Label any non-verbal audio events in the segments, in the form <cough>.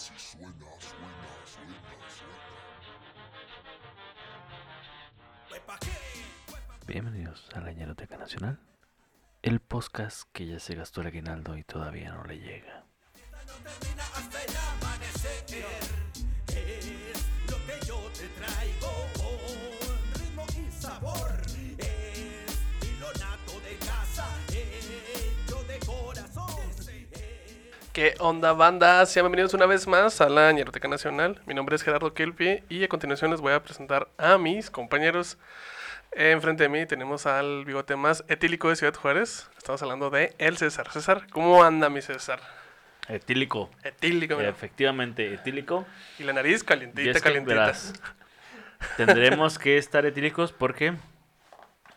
Así suena, suena, suena, suena. Bienvenidos a la Ñeroteca Nacional, el podcast que ya se gastó el aguinaldo y todavía no le llega. ¿Qué onda, banda? Sean bienvenidos una vez más a la Ñeroteca Nacional. Mi nombre es Gerardo Kelpi y a continuación les voy a presentar a mis compañeros. Enfrente de mí tenemos al bigote más etílico de Ciudad Juárez. Estamos hablando de el César. César, ¿cómo anda mi César? Etílico. Etílico, mira. Efectivamente, etílico. Y la nariz calientita, es que, calientita. verás, tendremos que estar etílicos porque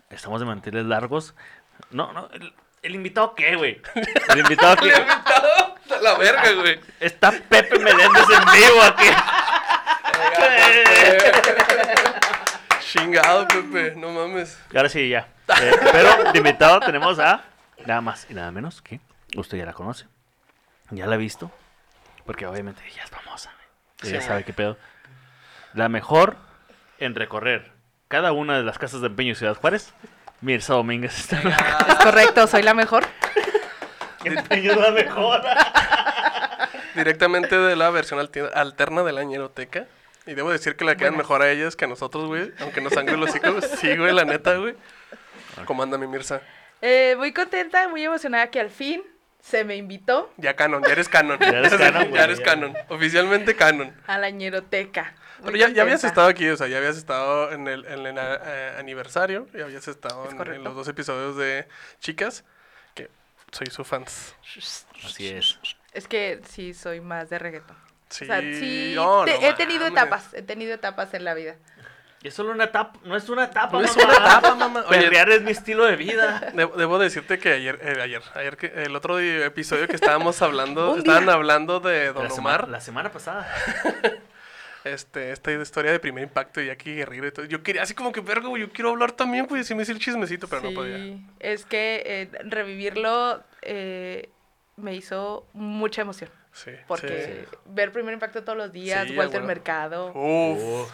estamos de manteles largos. No, no, el, el invitado qué, güey. <laughs> El invitado he que invitado a la verga, güey. está Pepe Meléndez en vivo aquí. Chingado, Pepe. No mames. Y ahora sí, ya. Eh, pero de invitado tenemos a nada más y nada menos que usted ya la conoce. Ya la ha visto. Porque obviamente ella es famosa. Sí, Ella güey. sabe qué pedo. La mejor en recorrer cada una de las casas de empeño de Ciudad Juárez. Mirza Domínguez está en la Es correcto, soy la mejor. Empeño es la mejor. <laughs> Directamente de la versión alterna de la Ñeroteca. Y debo decir que la quedan mejor a ellas que a nosotros, güey. Aunque nos sangre los hijos. Sí, güey, la neta, güey. ¿Cómo anda mi Mirza? Eh, muy contenta, muy emocionada que al fin se me invitó Ya canon, ya eres canon. Ya eres <laughs> canon, güey, ya eres ya. canon. Oficialmente canon. a la ñeroteca. Muy Pero ya, ya habías estado aquí, o sea, ya habías estado en el, en el eh, aniversario. Ya habías estado Es en, los dos episodios de Chicas. Soy su fans. Así es. Es que sí, soy más de reggaetón. Sí, o sea, sí, no, te- no he tenido mames. etapas, he tenido etapas en la vida. Y es solo una etapa. No es una etapa. No es mamá. una etapa, mamá. Oye, Perrear es mi estilo de vida. <laughs> Debo, debo decirte que ayer, eh, ayer, ayer que el otro di- episodio que estábamos hablando, <laughs> estaban hablando de Don La semana, Omar, la semana pasada. <laughs> este, esta historia de primer impacto y aquí Guerrero y todo. Yo quería así como que, verga, güey, yo quiero hablar también, pues, y me hice el chismecito, pero no podía. Sí, es que eh, revivirlo eh, me hizo mucha emoción. Sí, Porque sí. ver primer impacto todos los días, Sí, Walter bueno. Mercado, Uf.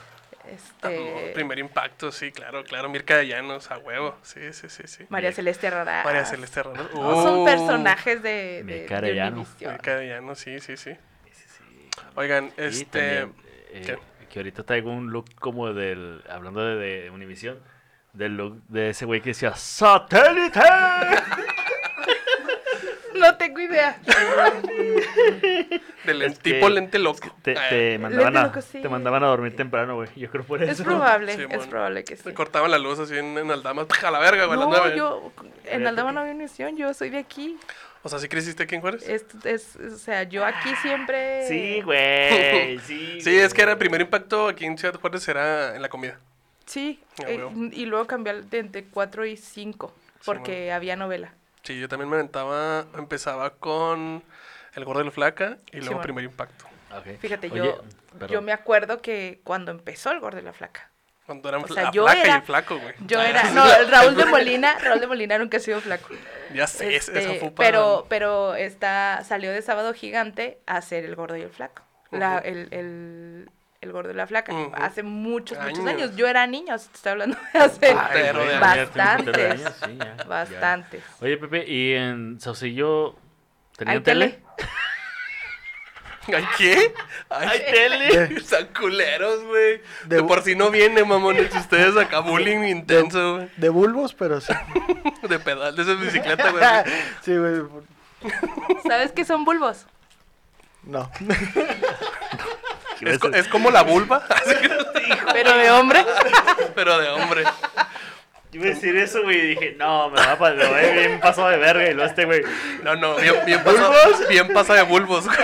este, Primer impacto, sí, claro, claro. Mirka de Llanos, a huevo. Sí, sí, sí, sí. María Celeste Herrera. María Celeste. No, <laughs> son personajes de, de, Mirka de. Univision. Mirka de Llanos, sí, sí, sí. Oigan, Y este... también, eh, que ahorita traigo un look como del. Hablando de, de Univision. Del look de ese güey que decía ¡Satélite! No tengo idea. <laughs> Del es tipo que lente loco. Te, te mandaban a, loco, sí. te mandaban a dormir temprano, güey. Yo creo por eso. Es probable, Sí, es probable que sí. Se cortaban la luz así en, en Aldama. <laughs> A la verga, güey, a las No, nueve. yo en Eh, Aldama no había Univision, yo soy de aquí. O sea, ¿sí creciste aquí en Juárez? Es, es- o sea, yo aquí siempre. Sí, güey. <laughs> Sí, Sí, es que era el primer impacto aquí en Ciudad Juárez era en la comida. Sí, Ah, eh, y luego cambié de entre 4 y 5, porque había novela. Sí, yo también me aventaba, empezaba con El Gordo y la Flaca y luego bueno. Primer Impacto. Fíjate, Oye, yo, perdón. yo me acuerdo que cuando empezó El Gordo y la Flaca, Cuando eran O fla- sea, la yo flaca y era- el flaco, güey. yo Ah, era, no, Raúl de <laughs> Molina, Raúl de Molina nunca ha sido flaco. Ya sé, Este, esa fue para... pero, pero está, salió de Sábado Gigante a ser el gordo y el flaco. La- el, el, el gordo y la flaca. Hace muchos, muchos Años. Yo era niño, te estoy hablando de hace de bastantes. años, sí, ya, ya. bastantes. Oye, Pepe, ¿y en Saucillo tenían ¿Hay tele? tele? <laughs> ¿Ay, qué? ¿Hay tele? Están culeros, güey. De, De- por si no viene, mamones, ustedes acá bullying intenso, güey. De bulbos, pero sí. <laughs> De pedal, de esa <laughs> bicicleta, güey. sí, güey. ¿Sabes qué son bulbos? No. Es, es como la vulva, <laughs> Pero de hombre. pero de hombre. Yo iba a decir eso, güey, y dije, no, me va a pasar, bien pasado de verga, y luego este, güey, No, no, bien, bien pasa, bien pasa de bulbos, güey.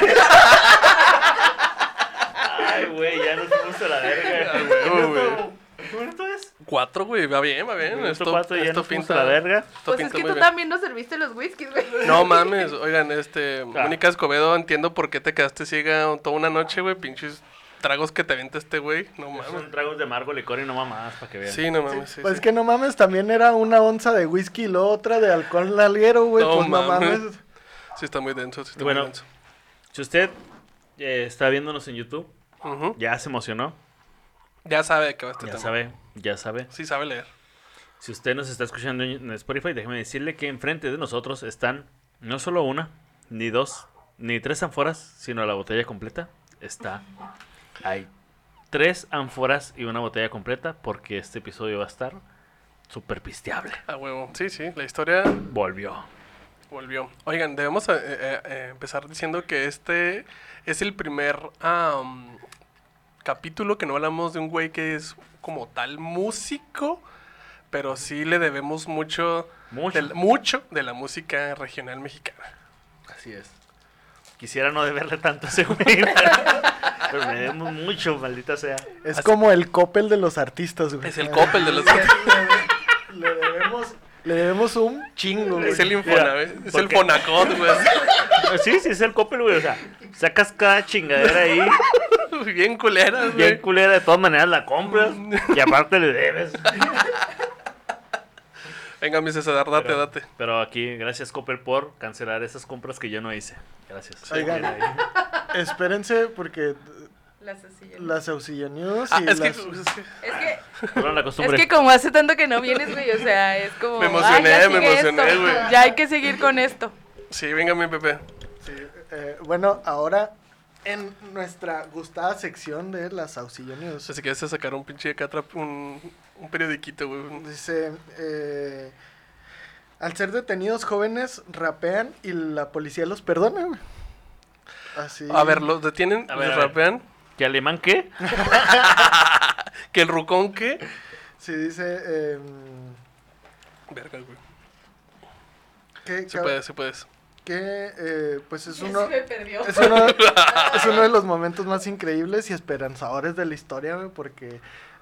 ay, güey, ya nos a la verga. Huevo, güey. ¿Qué minuto es? Cuatro, güey, va bien, va bien. Esto, cuatro ya esto nos pinta la verga. esto Pues es que tú bien. también no serviste los whiskies, güey. <laughs> No mames, oigan, este, Ah. Mónica Escobedo, entiendo por qué te quedaste ciega toda una noche, güey, pinches tragos que te avienta este güey, no mames. Son tragos de amargo, licor y no mamadas, para que vean. Sí, no mames, sí, pues sí. que no mames, también era una onza de whisky y luego otra de alcohol alguero, güey. No pues no mames. mames. Sí está muy denso, sí está Bueno, muy denso. Si usted eh, está viéndonos en YouTube. Ya se emocionó. Ya sabe qué va este Ya tema. sabe, ya sabe. Sí sabe leer. Si usted nos está escuchando en Spotify, déjeme decirle que enfrente de nosotros están no solo una, ni dos, ni tres ánforas, sino la botella completa. Está. Hay tres ánforas y una botella completa porque este episodio va a estar súper pisteable. A huevo. Sí, sí, la historia Volvió. volvió. Oigan, debemos eh, eh, eh, empezar diciendo que este es el primer am, capítulo que no hablamos de un güey que es como tal músico, pero sí le debemos mucho, Mucho. mucho de la música regional mexicana. Así es. Quisiera no deberle tanto a ese güey, pero, pero me debemos mucho, maldita sea. Es Así- como el Coppel de los artistas, güey. Es el Coppel de los... Le debemos, le debemos un chingo, güey. Es el Mira, Infonavit, es el Fonacot, güey. Sí, sí, es el Coppel, güey. O sea, sacas cada chingadera ahí, <laughs> Bien culeras, bien güey. culera, de todas maneras la compras y aparte le debes. Venga, mi César, date, Pero, date. pero aquí, gracias Coppel por cancelar esas compras que yo no hice. Gracias. Oigan. Mira ahí. <laughs> Espérense porque Las sillas. las Auxilio News Ah, y es que, las- es que Es que, es que como hace tanto que no vienes, güey, o sea, es como... Me "Ay, emocioné, ya me emocioné, güey. Ya hay que seguir con esto. Sí, venga, mi Pepe. sí, eh, bueno, ahora en nuestra gustada sección de las Auxilio News. Si quieres sacar un pinche atrás, un, un periodiquito, güey. Dice, eh, al ser detenidos jóvenes rapean y la policía los perdona, güey. Así. A ver, los detienen, A ver, los a ver. rapean. ¿Qué alemán qué? <laughs> Que el rucón, ¿qué? Sí, dice, eh, Verga, güey. que, Se que- puede, se puede. que, eh, pues es uno... se me perdió. Es uno, <laughs> es uno de los momentos más increíbles y esperanzadores de la historia, güey, porque,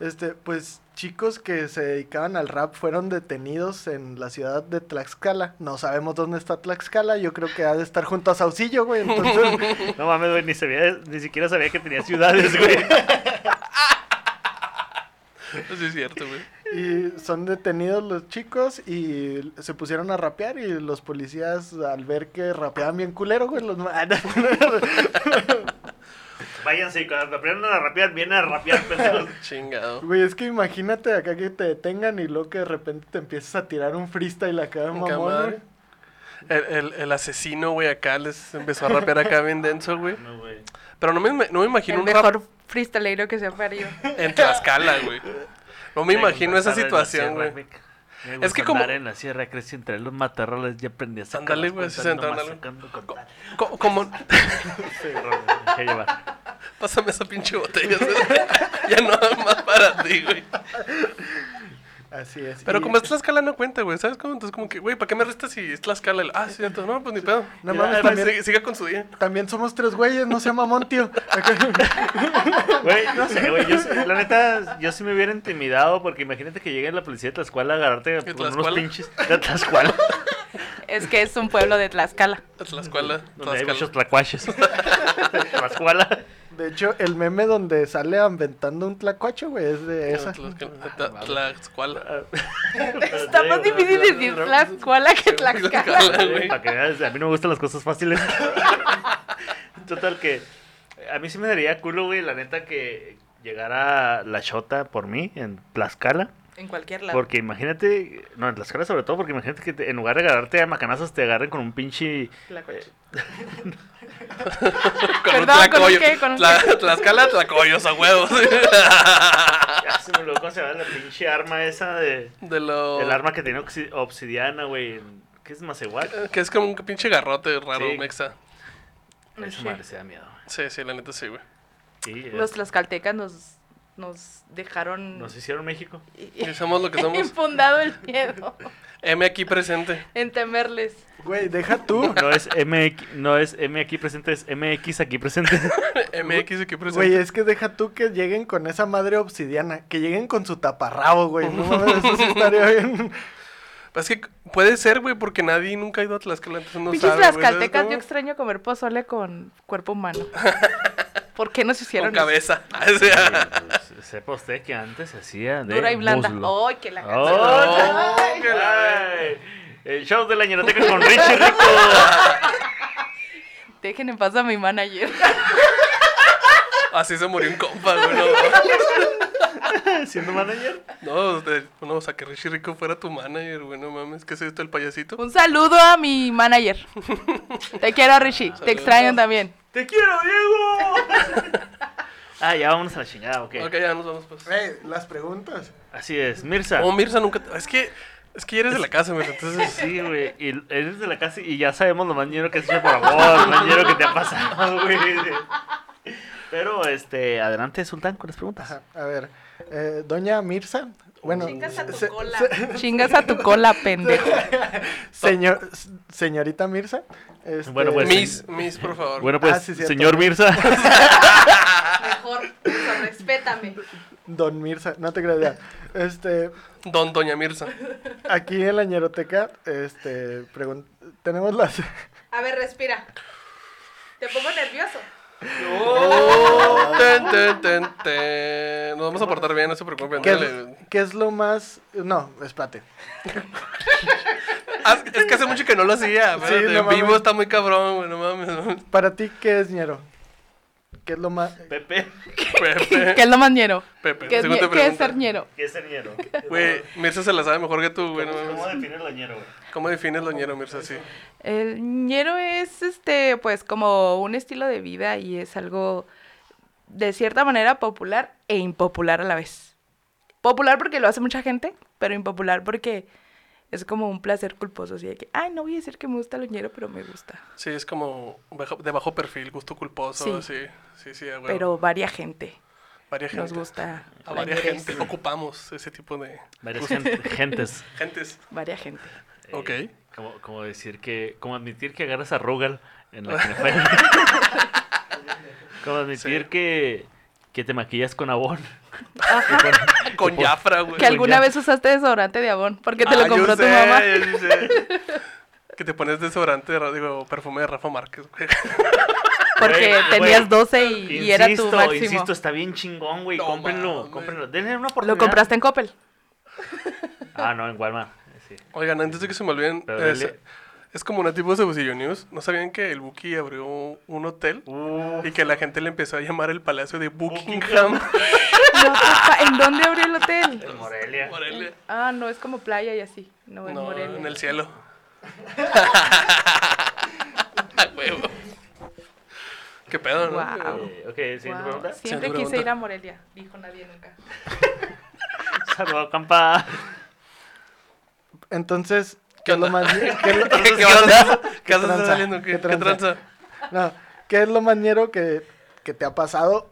este, pues, chicos que se dedicaban al rap fueron detenidos en la ciudad de Tlaxcala. No sabemos dónde está Tlaxcala, yo creo que ha de estar junto a Saucillo, güey, entonces, <laughs> No mames, güey, ni, sabía- ni siquiera sabía que tenía ciudades, güey. <laughs> Sí, es cierto, güey. y son detenidos los chicos y se pusieron a rapear y los policías al ver que rapeaban bien culero, güey, los... <laughs> Váyanse, y cuando aprenden a rapear, vienen a rapear, <laughs> pendejos. Chingado. Güey, es que imagínate acá que te detengan y luego que de repente te empiezas a tirar un freestyle acá, mamón. El, el, el asesino, güey, acá les empezó a rapear acá bien denso, güey. No, güey. Pero no me, no me imagino El un rap mejor freestylero que se ha parido. en Tlaxcala, güey. No me imagino esa situación, güey. Es Es que como- en la sierra crecí entre los matorrales y aprendí a sacar Ándale, güey. Co- Como, <laughs> Pásame esa pinche botella. <laughs> ya no hay más para ti, güey. Así es. Pero y- como es Tlaxcala no cuenta, güey, ¿sabes cómo? Entonces como que, güey, ¿para qué me restas si es Tlaxcala? Ah, sí, entonces, no, pues ni pedo. No mames, <laughs> también- siga, siga con su día. También somos tres güeyes, no sea mamón, tío. <laughs> Güey, no sé, güey. Yo, la neta, yo sí me hubiera intimidado porque imagínate que llegue la policía de Tlaxcuala a agarrarte con unos pinches de Tlaxcuala. Es que es un pueblo de Tlaxcala. Tlaxcala. Donde hay Tlaxcala. muchos tlacuaches. Tlaxcuala. De hecho, el meme donde sale aventando un tlacuacho, güey, es de esa. Tlaxcala. Tla- Tlaxcuala. Está más difícil decir Tlaxcuala que Tlaxcala. Tlaxcala, güey. Para que veas, a mí no me gustan las cosas fáciles. <laughs> Total que a mí sí me daría culo, güey, la neta que llegara la chota por mí en Tlaxcala. En cualquier lado. Porque imagínate, no, en Tlaxcala sobre todo, porque imagínate que te- en lugar de agarrarte a macanazos te agarren con un pinche... Tlacuache. <laughs> Con Perdón, un ¿con un tlacoyo. qué? ¿Con un Tla- Tlaxcala, tlacoyos a huevos. <laughs> Ya se me olvidó cómo se llama la pinche arma esa de... De lo... El arma que tenía obsi- obsidiana, güey. ¿Qué es más igual? Que es como un pinche garrote raro, Sí. mexa. Esa madre se da miedo. Sí, sí, la neta sí, güey. Sí, Los tlaxcaltecas nos, nos dejaron nos hicieron México. Y somos lo que <laughs> somos. infundado el miedo M aquí presente. en temerles. Güey, deja tú. No es MX, no es M aquí presente, es MX aquí presente. <laughs> MX aquí presente. Güey, es que deja tú que lleguen con esa madre obsidiana. Que lleguen con su taparrabo, güey. No mames, eso sí estaría <laughs> bien. Pues es que puede ser, güey, porque nadie nunca ha ido a Tlaxcala, entonces no Pinches sabe, güey, ¿sabes tlaxcaltecas, yo extraño comer pozole con cuerpo humano. ¿Por qué nos Con hicieron eso? <laughs> cabeza. Sea, Pues, Sepa usted que antes se hacía de Dura y blanda. muslo. ¡Ay, que la ¡Oh! canción! que la- Ay, El show de la ñeroteca con Richie Rico. <laughs> Dejen en paz a mi manager. Así se murió un compa, güey. <laughs> <laughs> Siendo manager. no, de- no, o sea, que Richie Rico fuera tu manager, güey. No mames, ¿qué es esto, el payasito? Un saludo a mi manager. Te quiero, Richie. Te extraño también. ¡Te quiero, Diego! <laughs> ah, ya vámonos a la chingada, ok. Ok, ya nos vamos, pues. Eh, las preguntas. Así es, Mirza. Oh, Mirza nunca. Es que. Es que ya eres de la casa, Mirza. Entonces. Sí, güey. Y eres de la casa y ya sabemos lo mañero que has hecho por amor, lo mañero que te ha pasado, güey. Pero, este, adelante, Sultán, con las preguntas. Ajá, a ver, eh, doña Mirza. Bueno, Chingas a tu se- cola. se- <laughs> Chingas a tu cola, pendejo. <laughs> señor, señorita Mirza. este, Bueno, pues, Miss, Miss, por favor. Bueno, pues, Ah, sí, cierto. señor Mirza. <laughs> Mejor, eso, respétame. Don Mirza, no te creas ya. Este, Don Doña Mirza. aquí en la ñeroteca, este, pregun- tenemos las... A ver, respira. Te pongo nervioso. Ten, ten, ten, ten. Nos vamos a portar bien, no se preocupen. ¿Qué dale. es, qué es lo más...? No, espérate. Ah, es que hace mucho que no lo hacía. Sí, no en vivo está muy cabrón, güey. No mames. Para ti, ¿qué es ñero? ¿Qué es lo más...? Pepe. <laughs> Pepe. ¿Qué es lo más ñero? Pepe, ¿Qué es, ñe- qué es ser ñero? ¿Qué es el ñero? Güey, Mirza se la sabe mejor que tú, güey. ¿Cómo, cómo definir el ñero, güey? ¿Cómo defines lo ñero, Mirza? Sí. El ñero es, este, pues, como un estilo de vida y es algo, de cierta manera, popular e impopular a la vez. Popular porque lo hace mucha gente, pero impopular porque es como un placer culposo, así de que, ay, no voy a decir que me gusta ñero, pero me gusta. Sí, es como bajo- de bajo perfil, gusto culposo. Sí, Sí. sí, sí. Pero varia gente Varia gente. nos gusta. A ñerez. gente ocupamos ese tipo de Varias gen- gentes. <laughs> gentes. Varia gente. Eh, Ok. Como, como decir que, como admitir que agarras a Rugal en la Kinefire. <laughs> como admitir Sí. que, que te maquillas con abón. <laughs> Con Jafra, güey. Que alguna vez usaste desodorante de Avon, porque te Ah, lo yo compró tu sé, mamá. yo sé. <laughs> Que te pones desodorante, de digo, perfume de Rafa Márquez, güey. <laughs> Porque Güey, tenías güey, 12 y, y era tu Insisto, máximo. Insisto, está bien chingón, güey. No cómprenlo, mames. cómprenlo. Denle una oportunidad. ¿Lo compraste en Coppel? Ah, no, en Walmart. Sí. Oigan, antes de que se me olviden, Pero es, como una tipo de Bucillo News. ¿No sabían que el Buki abrió un hotel? Uh, Y que la gente le empezó a llamar el Palacio de Buckingham. <laughs> No, ¿En dónde abrió el hotel? en Morelia. Morelia. Ah, no, es como playa y así. No, en No, Morelia. en el cielo. <laughs> A huevo. ¿Qué pedo, no? Guau. Eh, ok, siguiente Wow, pregunta. Siempre Siguiente quise pregunta. ir a Morelia, dijo nadie nunca. <laughs> Saludos, campa. Entonces, ¿Qué ¿qué es lo <laughs> más... qué es lo- ¿Qué, tranza? No, ¿qué es lo más ñero que, que te ha pasado?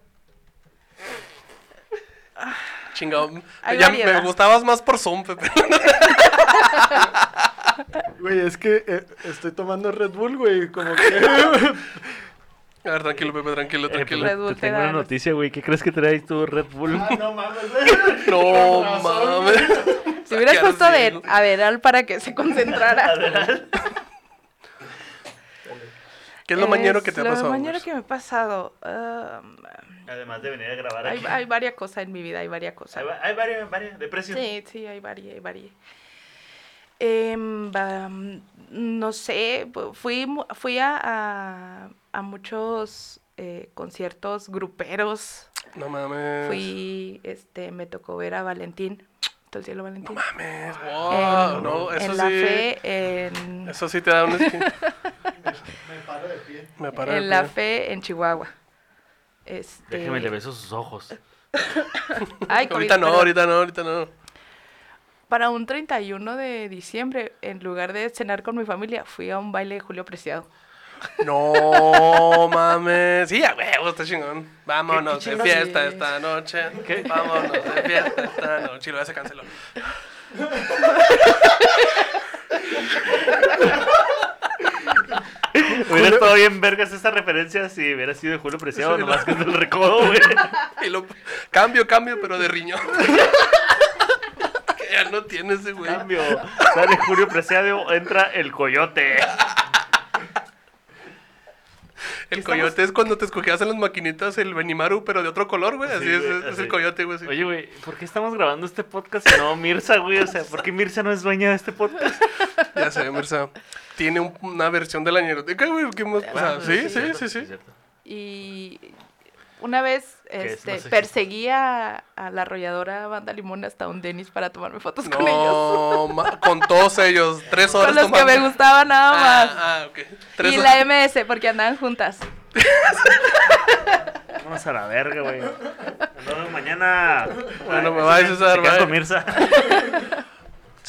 Chingado. Hay Ya me gustabas más por Zoom, Pepe. <laughs> Güey, es que eh, estoy tomando Red Bull, güey, como que... <laughs> A <laughs> ver, tranquilo, Pepe, tranquilo, Eh, tranquilo. Bull te te tengo una noticia, güey. ¿Qué crees que traes tú, Red Bull? no mames, <laughs> No mames. Si hubieras puesto de ciego. Aderal para que se concentrara. <laughs> ¿Qué es lo mañero que te ha lo pasado? mañero Mars? que me ha pasado. um, Además de venir a grabar hay, aquí. hay varias cosas en mi vida, hay varias cosas. Hay, hay varias, varias, de precio. Sí, sí, hay varias, hay varias. Em, mm, no sé, fui, fui a, a, a muchos eh, conciertos gruperos. No mames. Fui, este, me tocó ver a Valentín, todo el cielo Valentín. Mames, wow. en, no, eso en sí. la fe, en, Eso sí te da un esquí. <laughs> Me paro de pie. Me paré. en la fe en Chihuahua. Este, Déjeme le beso sus ojos. <laughs> ay, Ahorita no, ahorita no, ahorita no. Para un 31 de diciembre, en lugar de cenar con mi familia, fui a un baile de Julio Preciado. No mames. Sí, a huevo, está chingón. Vámonos qué de fiesta esta noche. ¿Qué? Vámonos de fiesta esta noche. Y luego ya se canceló. Hubiera estado bien vergas esa referencia si hubiera sido de Julio Preciado, Sí, nomás no. que es del recodo, güey. Y lo cambio, cambio, pero de riñón. <laughs> que ya no tiene ese güey. Cambio. Sale Julio Preciado, entra el coyote. El coyote es cuando te escogías en las maquinitas el Benimaru, pero de otro color, güey. Así Sí, es, güey, es así. el coyote, güey. sí. Oye, güey, ¿por qué estamos grabando este podcast y no Mirza, güey? O sea, ¿por qué Mirza no es dueña de este podcast? <laughs> Ya sé, Mirza. Tiene un- una versión de la ñeroteca, güey. ¿Qué más? O sea, Ah, sí, sí, sí, sí. Y Una vez es este, perseguí a, a la arrolladora Banda Limón hasta un Denis para tomarme fotos con ellos. Con todos ellos. Tres horas Con los que me gustaban nada más. Ah, ah, ok. Tres y horas. la MS, porque andaban juntas. <laughs> Vamos a la verga, güey. Nos vemos mañana. Bueno, me va, César, Se quedan bye. con Mirza. <laughs>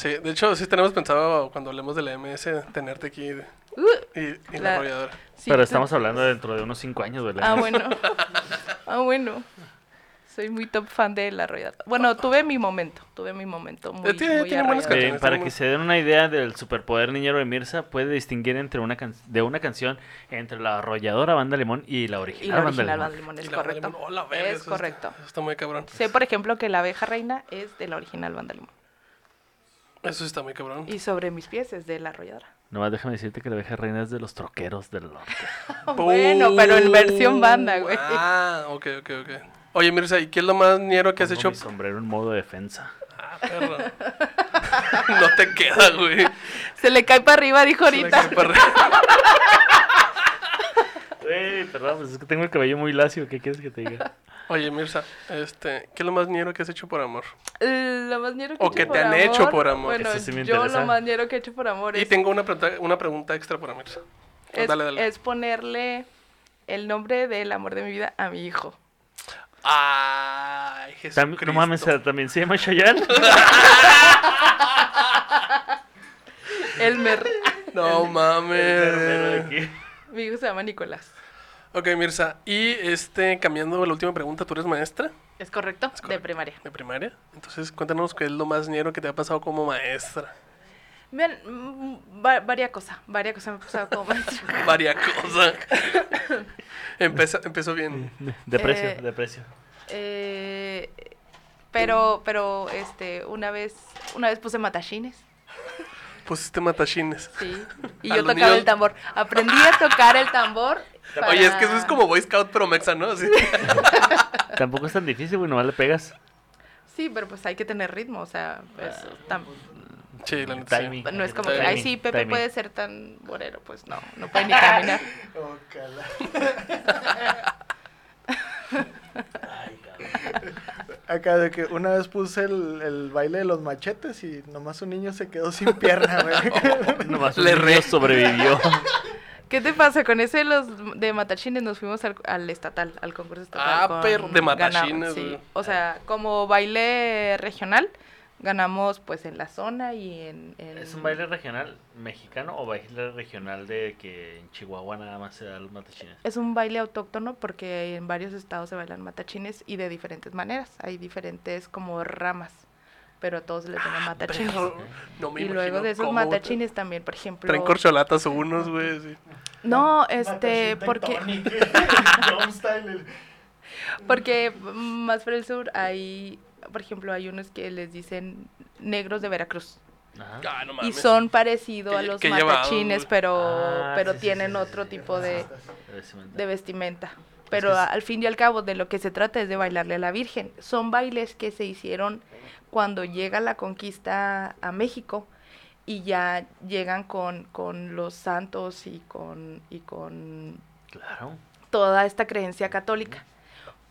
Sí, de hecho, sí tenemos pensado cuando hablemos de la MS tenerte aquí de- Uh, y, y la La- arrolladora. sí, Pero tú- estamos hablando dentro de unos 5 años, ¿verdad? Ah, bueno. <laughs> Ah, bueno. Soy muy top fan de la arrolladora. Bueno, tuve mi momento. Tuve mi momento muy, Eh, tiene- muy tiene buenas canciones, para que se den una idea del superpoder niñero de Mirza, puede distinguir entre una can- de una canción entre la arrolladora Banda Limón y la Y original, la Banda original Limón. Banda Limón es Y la Banda correcto. Limón, oh, la verga, es eso está- correcto. eso está muy cabrón. Sé, por ejemplo, que la abeja reina es de la original Banda Limón. Eso sí está muy cabrón. Y sobre mis pies es de la arrolladora. Nomás déjame decirte que la abeja reina es de los troqueros del norte. <laughs> bueno, pero en versión banda, güey. Ah, ok, ok, ok. Oye, Mirza, ¿y qué es lo más ñero que has Pongo hecho? mi sombrero en modo defensa. Ah, perro. <laughs> no te queda, güey. Se le cae para arriba, dijo ahorita. <laughs> Güey, perdón, pues es que tengo el cabello muy lacio. ¿Qué quieres que te diga? <laughs> Oye, Mirza, este, ¿qué es lo más ñero que has hecho por amor? Eh, Lo más ñero que O he hecho que te por han hecho por amor. Bueno, Eso sí me yo interesa. lo más ñero que he hecho por amor Y es, tengo una pregunta, una pregunta extra para Mirza. es, dale, dale. es ponerle el nombre del amor de mi vida a mi hijo. Ay, Jesús. Tam- no mames, también se llama Chayanne. <laughs> Elmer. No <laughs> El mames. de aquí. mi hijo se llama Nicolás. Ok, Mirza, y este, cambiando la última pregunta, ¿tú eres maestra ¿Es correcto? De correcto. primaria. de primaria? Entonces, cuéntanos qué es lo más ñero que te ha pasado como maestra. Vean, mm, va- varias cosas. Varias cosas me han pasado como maestra. <laughs> Varias cosas. Empezó, empezó bien. De precio, Eh, de precio. Eh, pero, pero, este, una vez, una vez puse matachines. Pusiste matachines. Sí. Y yo tocaba niños- el tambor. Aprendí a tocar el tambor. Oye, es que eso es como Boy Scout, pero mexa, ¿no? Así. <laughs> Tampoco es tan difícil, güey, nomás le pegas. Sí, pero pues hay que tener ritmo, o sea, pues, tam- Sí, la neta. sí. No es como que, ay, sí, Pepe timing. puede ser tan borero, pues no, no puede ni caminar. <laughs> Acá de que una vez puse el, el baile de los machetes y nomás un niño se quedó sin pierna, güey. <laughs> Nomás un Le niño re- sobrevivió. ¿Qué te pasa? Con ese de los de matachines nos fuimos al, al estatal, al concurso estatal. Ah, con- pero de ganamos, matachines, sí. O sea, como baile regional, ganamos pues en la zona y en... en- ¿Es un baile regional mexicano o baile regional de que en Chihuahua nada más se da los matachines? Es un baile autóctono porque en varios estados se bailan matachines y de diferentes maneras. Hay diferentes como ramas, pero a todos les llaman matachines. Pero <laughs> no me y luego de esos matachines también, por ejemplo... Traen corcholatas unos, güey. sí. No, este, porque... <laughs> Porque más por el sur hay, por ejemplo, hay unos que les dicen negros de Veracruz. Ajá. Ah, no Y son parecidos a los matachines, pero, Ah, pero sí, tienen sí, sí, otro sí. tipo de, Vestimenta. de vestimenta. Pero al fin y al cabo de lo que se trata es de bailarle a la Virgen. Son bailes que se hicieron cuando llega la conquista a México y ya llegan con, con los santos y con, y con Claro. toda esta creencia católica.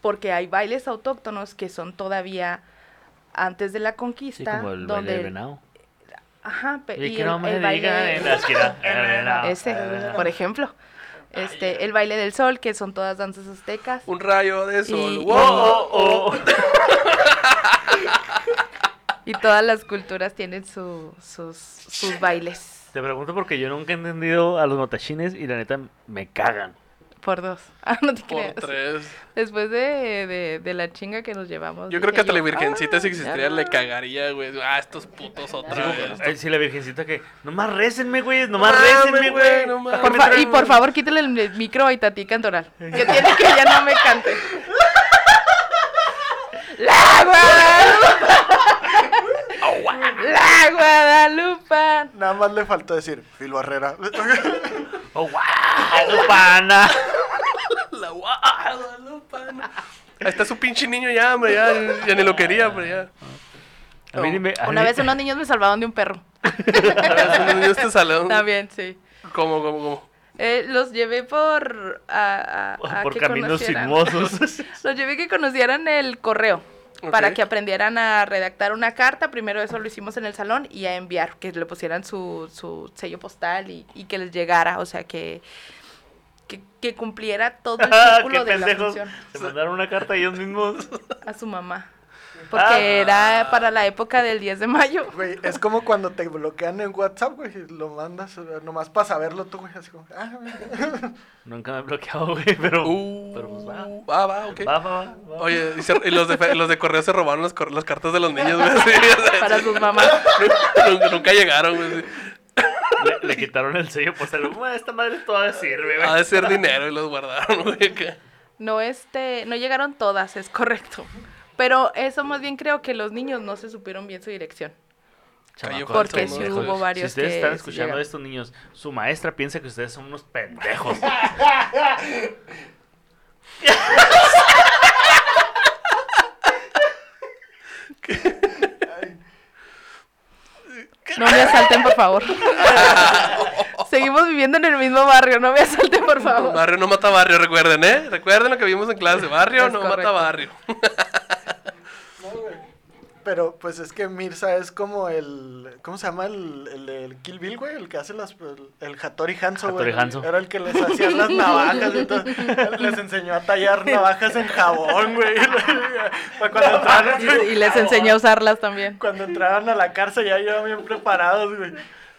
Porque hay bailes autóctonos que son todavía antes de la Sí, conquista. como el donde, baile del venado. Ajá, pe- Y y que el, no me el baile digan en la esquina. el ese, por ejemplo. Este, el baile del sol, que son todas danzas aztecas. Un rayo de sol. Y- <laughs> ¡Wow! Oh, oh, oh. <laughs> <laughs> Y todas las culturas tienen su- sus, sus bailes. Te pregunto porque yo nunca he entendido a los matachines y la neta me cagan. Por dos. <laughs> Ah, no te Por creas. tres. Después de, de, de la chinga que nos llevamos. Yo creo que hasta la virgencita, si "Ah, existiera, ya". le cagaría, güey. Ah, estos putos otra vez. Ay, sí, la virgencita que. Nomás récenme, güey. Nomás Mames, récenme, güey, güey. no. Por y por favor, quítale el micro a Itatí Cantoral. Que tiene que ya no me cante. <laughs> ¡La Guadalupe! ¡La Guadalupe! Nada más le faltó decir, Fil Barrera. <laughs> Oh, guau, pana. La Guadalupana. Ahí está su pinche niño ya, hombre. Ya, ya ni lo quería, pero ya. A mí ni me- a Una mí- vez unos niños me salvaron de un perro. A ver, si no, este salón. También, sí. ¿Cómo, cómo, cómo? Eh, los llevé por... A, a- a Por que caminos conocieran- sinuosos. <laughs> Los llevé que conocieran el correo. Para que aprendieran a redactar una carta. Primero eso lo hicimos en el salón y a enviar. Que le pusieran su, su sello postal y, y que les llegara. O sea, que, que, que cumpliera todo el <laughs> Ah, círculo ¡Qué de la función Se mandaron una carta ellos mismos. a su mamá. Porque Ah. era para la época del 10 de mayo. Güey, es como cuando te bloquean en WhatsApp, güey, y lo mandas nomás para saberlo tú, güey, así como, ah, güey. <laughs> Nunca me he bloqueado, güey, pero... Uh, pero pues va. va, va, ok. Va, va, va, va. Oye, y, se- y los, de, los de correo se robaron las, cor- las cartas de los niños, güey. sí, o sea, Para sus mamás. <laughs> nunca, nunca llegaron, güey. sí. Le, le quitaron el sello postal. "Bueno, Esta madre todavía sirve, güey. Ha de ser dinero y los guardaron, güey. que- No, este, no llegaron todas, es correcto. Pero eso más bien creo que los niños no se supieron bien su dirección. Chamacos, Porque sí hubo varios Si ustedes que están escuchando llegaron. esto, niños, su maestra piensa que ustedes son unos pendejos. <laughs> No me asalten, por favor. <laughs> Seguimos viviendo en el mismo barrio, no me asalten, por favor. Barrio no mata barrio, recuerden, ¿eh? Recuerden lo que vimos en clase. Barrio Es no mata barrio. <laughs> Pero pues es que Mirza es como el. ¿Cómo se llama el, el, del Kill Bill, güey? El que hace las. El, el Hattori Hanzo, güey. Hattori Hanzo. Era el que les hacía las navajas y todo. <laughs> Les enseñó a tallar navajas en jabón, güey. Para cuando entraban, Y, y les enseñé a usarlas también. cuando entraban a la cárcel ya iban bien preparados, güey.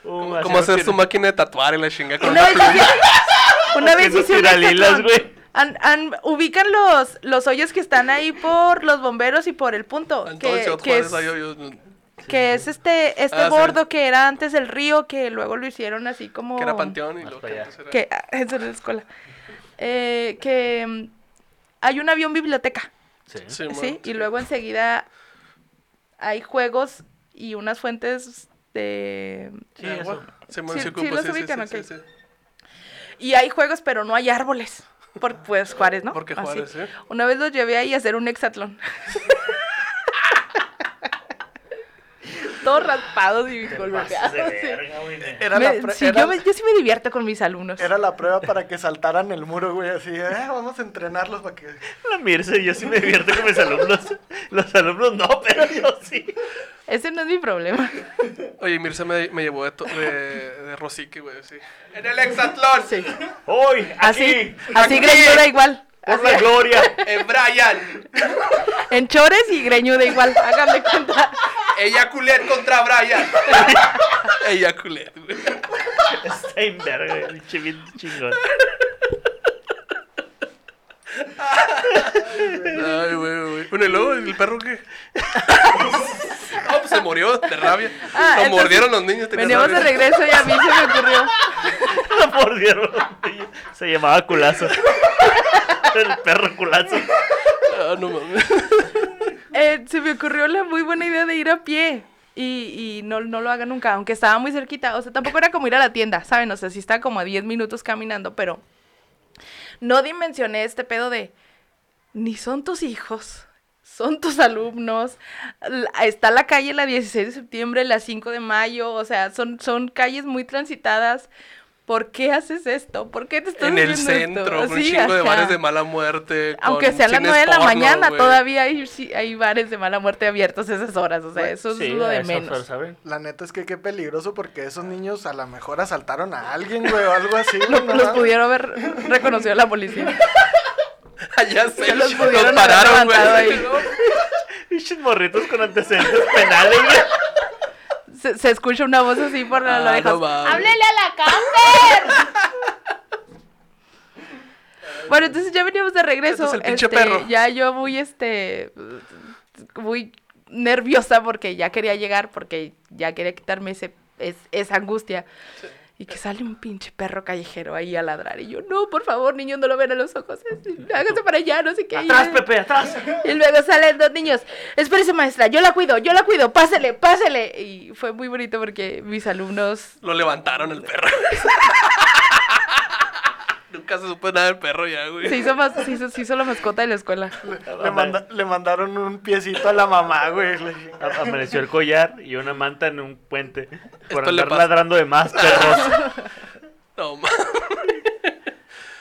Uh, Como hacer su máquina de tatuar y la chinga con Una <laughs> una vez una vez hice un Han- han- ubican los, los hoyos que están ahí por los bomberos y por el punto. En todo Que, que es, hay hoyos. que es este, este Ah, sí. bordo que era antes del río, que luego lo hicieron así como... Que era panteón y lo que allá. antes era- que ah, <laughs> eso era la escuela. Eh, que mm, hay un avión biblioteca, Sí. Sí, ¿sí? Y luego enseguida hay juegos y unas fuentes de... Sí, agua. eso. Sí, mo- Sí, sí, sí ocupa, los sí, sí, ubican. Y hay juegos, pero no hay árboles. Por, pues Juárez, ¿no? Porque Así. Juárez, ¿sí? Una vez los llevé ahí a hacer un hexatlón. <laughs> Todos raspados y golpeados. Era, Me- la pr- sí, era- yo, me- yo sí me divierto con mis alumnos. era la prueba para que saltaran el muro, güey. Así, eh, vamos a entrenarlos para que. <laughs> La Mirce, yo sí me divierto con mis alumnos. Los alumnos no, pero yo sí. Ese no es mi problema. Oye, Mirza me, me llevó de, to- de, de Rosique, güey, sí. En el hexatlón. Sí. Hoy, Así, aquí, así aquí. greñuda igual. Por la gloria. <laughs> En Brian. En chores y greñuda igual. Háganme cuenta. Eyaculet contra Brian. <laughs> Eyaculet, güey. Está en verga, pinche bien chingón. Ay, güey, güey. Bueno, y luego, ¿el perro qué? <laughs> Ah, pues se murió de rabia. Ah, Lo entonces, mordieron los niños. Veníamos de rabia. regreso y a mí se me ocurrió. <laughs> Lo mordieron. Se llamaba culazo. <laughs> El perro culazo. Ah, no mames. Eh, se me ocurrió la muy buena idea de ir a pie. Y, y no, no lo haga nunca, aunque estaba muy cerquita. O sea, tampoco era como ir a la tienda, ¿saben? O sea, sí está como a 10 minutos caminando, pero no dimensioné este pedo de ni son tus hijos, son tus alumnos. Está la calle la 16 de septiembre, la 5 de mayo, o sea, son, son calles muy transitadas. ¿Por qué haces esto? ¿Por qué te estás En el haciendo esto? centro, con un Sí, chingo de bares de mala muerte. Aunque con sean las 9 de la porno, mañana, todavía hay, sí, hay bares de mala muerte abiertos a esas horas. O sea, eso Sí, es lo a de menos. La neta es que qué peligroso porque esos niños a lo mejor asaltaron a alguien, güey, o algo así. Lo- <laughs> no los mames. pudieron haber reconocido la policía. <laughs> Ah, sé. Se los Los, pudieron pararon, güey. <laughs> Pinches morritos con antecedentes penales, güey. Se, se escucha una voz así por la Ah, oreja. no. ¡Háblele a la cárcel! <laughs> bueno, entonces ya veníamos de regreso. Entonces el pinche este, perro. Ya yo muy, este, muy nerviosa porque ya quería llegar, porque ya quería quitarme ese, es- esa angustia. Y que sale un pinche perro callejero ahí a ladrar. Y yo, no, por favor, niños, no lo ven a los ojos. Hágase para allá, no sé qué. Atrás, Pepe, atrás. y luego salen dos niños. Espérese, maestra, yo la cuido, yo la cuido, pásele, pásele. Y fue muy bonito porque mis alumnos. Lo levantaron el perro. <laughs> Nunca se supo nada del perro ya, güey. Se hizo, más, se hizo, se hizo la mascota de la escuela. Le, manda- le mandaron un piecito a la mamá, güey. le- A- Amaneció el collar y una manta en un puente. Por Esto andar ladrando de más perros. <laughs> No, mames.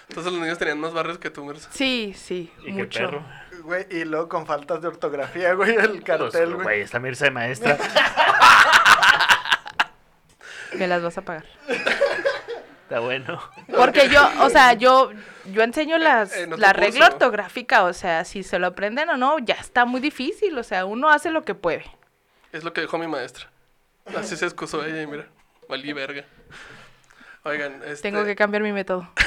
Entonces los niños tenían más barrios que tú, Mirza. Sí, sí, Y que mucho. perro. Güey, y luego con faltas de ortografía, güey, el Pues, cartel, güey, güey. está Mirza de maestra. Me las vas a pagar. <laughs> Está bueno. Porque yo, o sea, yo, yo enseño las, otro la regla curso. ortográfica, o sea, si se lo aprenden o no, ya está muy difícil, o sea, uno hace lo que puede. Es lo que dijo mi maestra. Así se excusó ella y mira, valí verga. Oigan, este... Tengo que cambiar mi método. <laughs>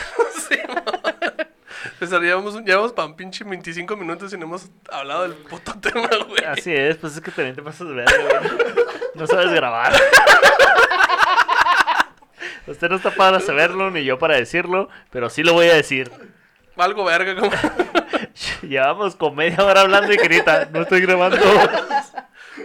César, llevamos, llevamos para pinche 25 minutos y no hemos hablado del puto tema, güey. Así es, pues es que también te pasas de verga, güey. No sabes grabar. <laughs> Usted no está para saberlo, ni yo para decirlo, pero sí lo voy a decir. Algo verga, como... <laughs> Llevamos con media hora hablando y grita, no estoy grabando.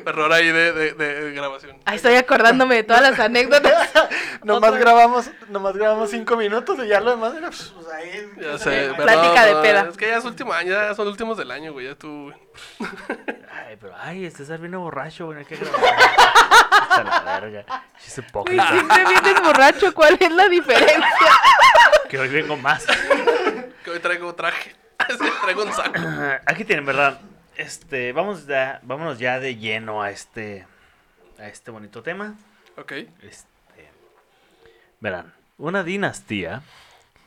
<laughs> Error ahí de, de, de grabación. Ahí estoy acordándome de todas las <laughs> anécdotas. <laughs> Nomás Otra- grabamos, nomás grabamos cinco minutos y ya lo demás era, pues, pues, ahí. Ya sé, Plática perdón, de peda. Es que ya es último año, ya son últimos del año, güey. Ya tú. Ay, pero, ay, este es bien borracho, güey, hay que grabar. Hasta la verga. Siempre vienes borracho, ¿cuál es la diferencia? Que hoy vengo más. Que hoy traigo traje. Traigo un saco. Aquí tienen, ¿verdad? Este, vamos ya, vámonos ya de lleno a este, a este bonito tema. Ok. Este, verán, una dinastía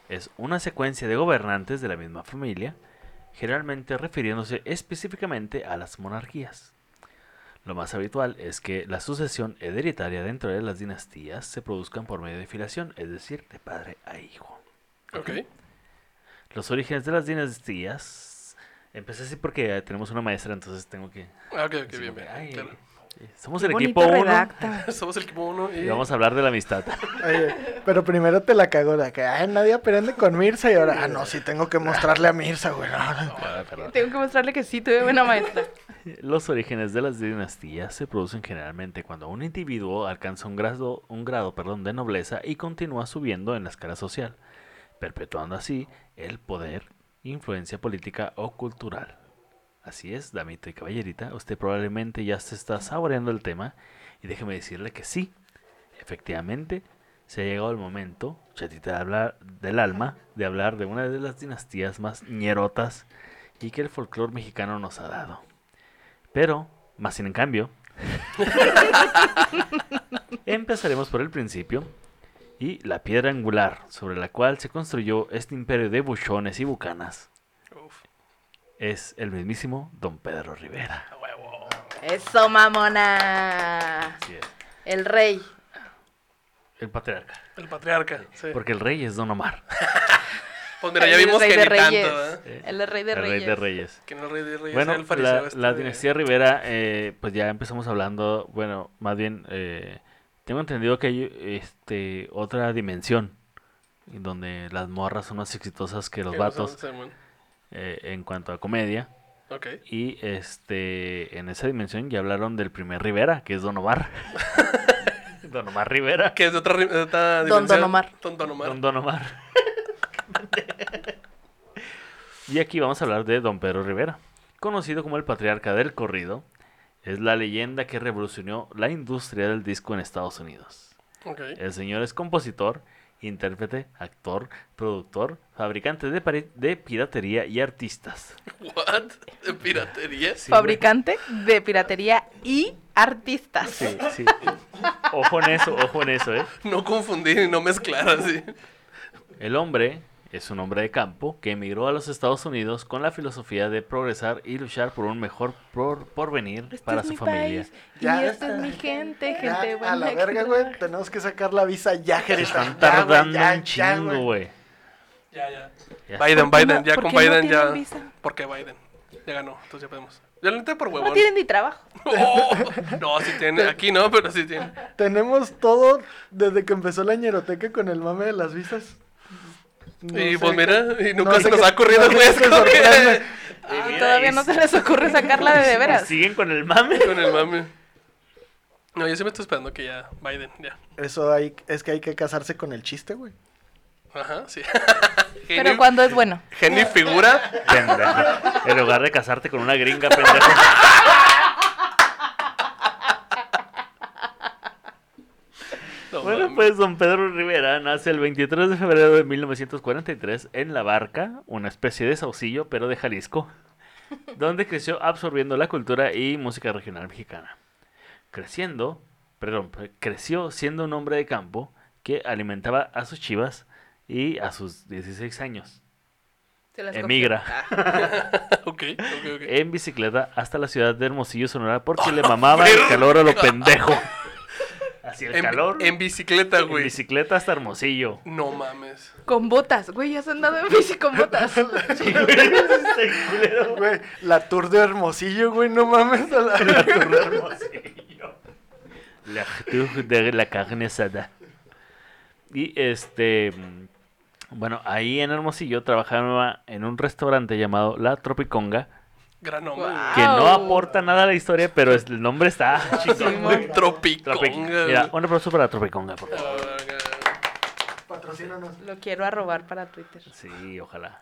es una secuencia de gobernantes de la misma familia, generalmente refiriéndose específicamente a las monarquías. Lo más habitual es que la sucesión hereditaria dentro de las dinastías se produzcan por medio de filiación, es decir, de padre a hijo. Ok. Los orígenes de las dinastías. Empecé así porque tenemos una maestra, entonces tengo que. Ah, ok, ok, así bien, bien. ay, claro. Somos Qué el equipo 1 redacta. <laughs> Somos el equipo 1 y... y vamos a hablar de la amistad. <laughs> Oye, pero primero te la cagó de que, ay, nadie aprende con Mirza y ahora, ah, no, sí tengo que mostrarle a Mirza, güey. <laughs> no, no. Perdón. Tengo que mostrarle que sí, tuve buena maestra. Los orígenes de las dinastías se producen generalmente cuando un individuo alcanza un grado, un grado perdón, de nobleza y continúa subiendo en la escala social, perpetuando así el poder, influencia política o cultural. Así es, damita y caballerita, usted probablemente ya se está saboreando el tema y déjeme decirle que sí, efectivamente, se ha llegado el momento, chatita de hablar del alma, de hablar de una de las dinastías más ñerotas y que el folclore mexicano nos ha dado. Pero, más sin en cambio, <laughs> empezaremos por el principio y la piedra angular sobre la cual se construyó este imperio de buchones y bucanas Uf, es el mismísimo Don Pedro Rivera. a huevo. Eso, mamona. Así es, El rey. el patriarca. El patriarca, sí. Porque el rey es Don Omar, <laughs> Pues mira, ya El vimos rey que de ni reyes. ¿eh? Eh, El rey de el rey reyes. de reyes. Que no el rey de reyes Bueno, el la, este la de- dinastía Rivera, eh, pues ya empezamos hablando, bueno, más bien, eh, tengo entendido que hay este, otra dimensión, en donde las morras son más exitosas que los vatos eh, en cuanto a comedia. Ok. Y este en esa dimensión ya hablaron del primer Rivera, que es Don Omar. <laughs> Don Omar Rivera. Que es de otra, de otra Don dimensión. Don Omar. Don Don Omar. Don Don Omar. <laughs> y aquí vamos a hablar de Don Pedro Rivera, conocido como el patriarca del corrido. Es la leyenda que revolucionó la industria del disco en Estados Unidos. El señor es compositor, intérprete, actor, productor, fabricante de, de piratería y artistas. What? ¿De piratería? Sí. Fabricante de piratería y artistas. Sí, sí. Ojo en eso, ojo en eso, ¿eh? No confundir y no mezclar así. El hombre es un hombre de campo que emigró a los Estados Unidos con la filosofía de progresar y luchar por un mejor por- porvenir Este para es su mi familia. país Ya y esta es mi gente, Ya, gente buena. a la <laughs> verga, güey, tenemos que sacar la visa ya, Jerita. Están Ya, tardando ya, un ya, chingo, güey. Ya, ya. Ya. Biden, ¿Por qué Biden, no- ya con no Biden ya. tienen visa? ¿Por qué Biden? Ya ganó, entonces ya podemos. Ya lo por huevón. No tienen ni trabajo. <laughs> Oh, no, sí tiene. Aquí no, pero sí tiene. Tenemos todo desde que empezó la ñeroteca con el mame de las visas. No y sé pues mira, y nunca no se nos qué- ha ocurrido, <laughs> no sé güey. qué es te como que- sorprende. Ah, todavía no se les ocurre sacarla de de veras. Siguen con el mame. Con el mame. No, yo sí me estoy esperando que ya. Biden, ya. Eso hay, es que hay que casarse con el chiste, güey. Ajá, sí. <laughs> Pero cuando es bueno. Genio figura. Pendejo. En lugar de casarte con una gringa, pendejo. <laughs> No Bueno. Pues don Pedro Rivera nace el 23 de febrero de 1943 en La Barca, una especie de saucillo, pero de Jalisco, <laughs> donde creció absorbiendo la cultura y música regional mexicana. Creciendo, perdón, pre- creció siendo un hombre de campo que alimentaba a sus chivas y a sus 16 años emigra <laughs> ok. en bicicleta hasta la ciudad de Hermosillo, Sonora, porque le <laughs> mamaba el calor a lo pendejo. Así el En, calor. en bicicleta, en güey. bicicleta hasta Hermosillo. No mames. Con botas, güey, has andado en bici con botas. <laughs> Sí, güey. Güey, la tour de Hermosillo, güey, no mames. a la- La Tour de Hermosillo. La Tour de la carne asada. Y este. mm, Bueno, ahí en Hermosillo trabajaba en un restaurante llamado La Tropiconga, Gran nombre. Que no aporta nada a la historia, pero es- el nombre está <laughs> chingón. Tropiconga. Tropic- Mira, un aplauso para Tropiconga, por favor. Patrocínanos. Lo quiero arrobar para Twitter. Sí, ojalá.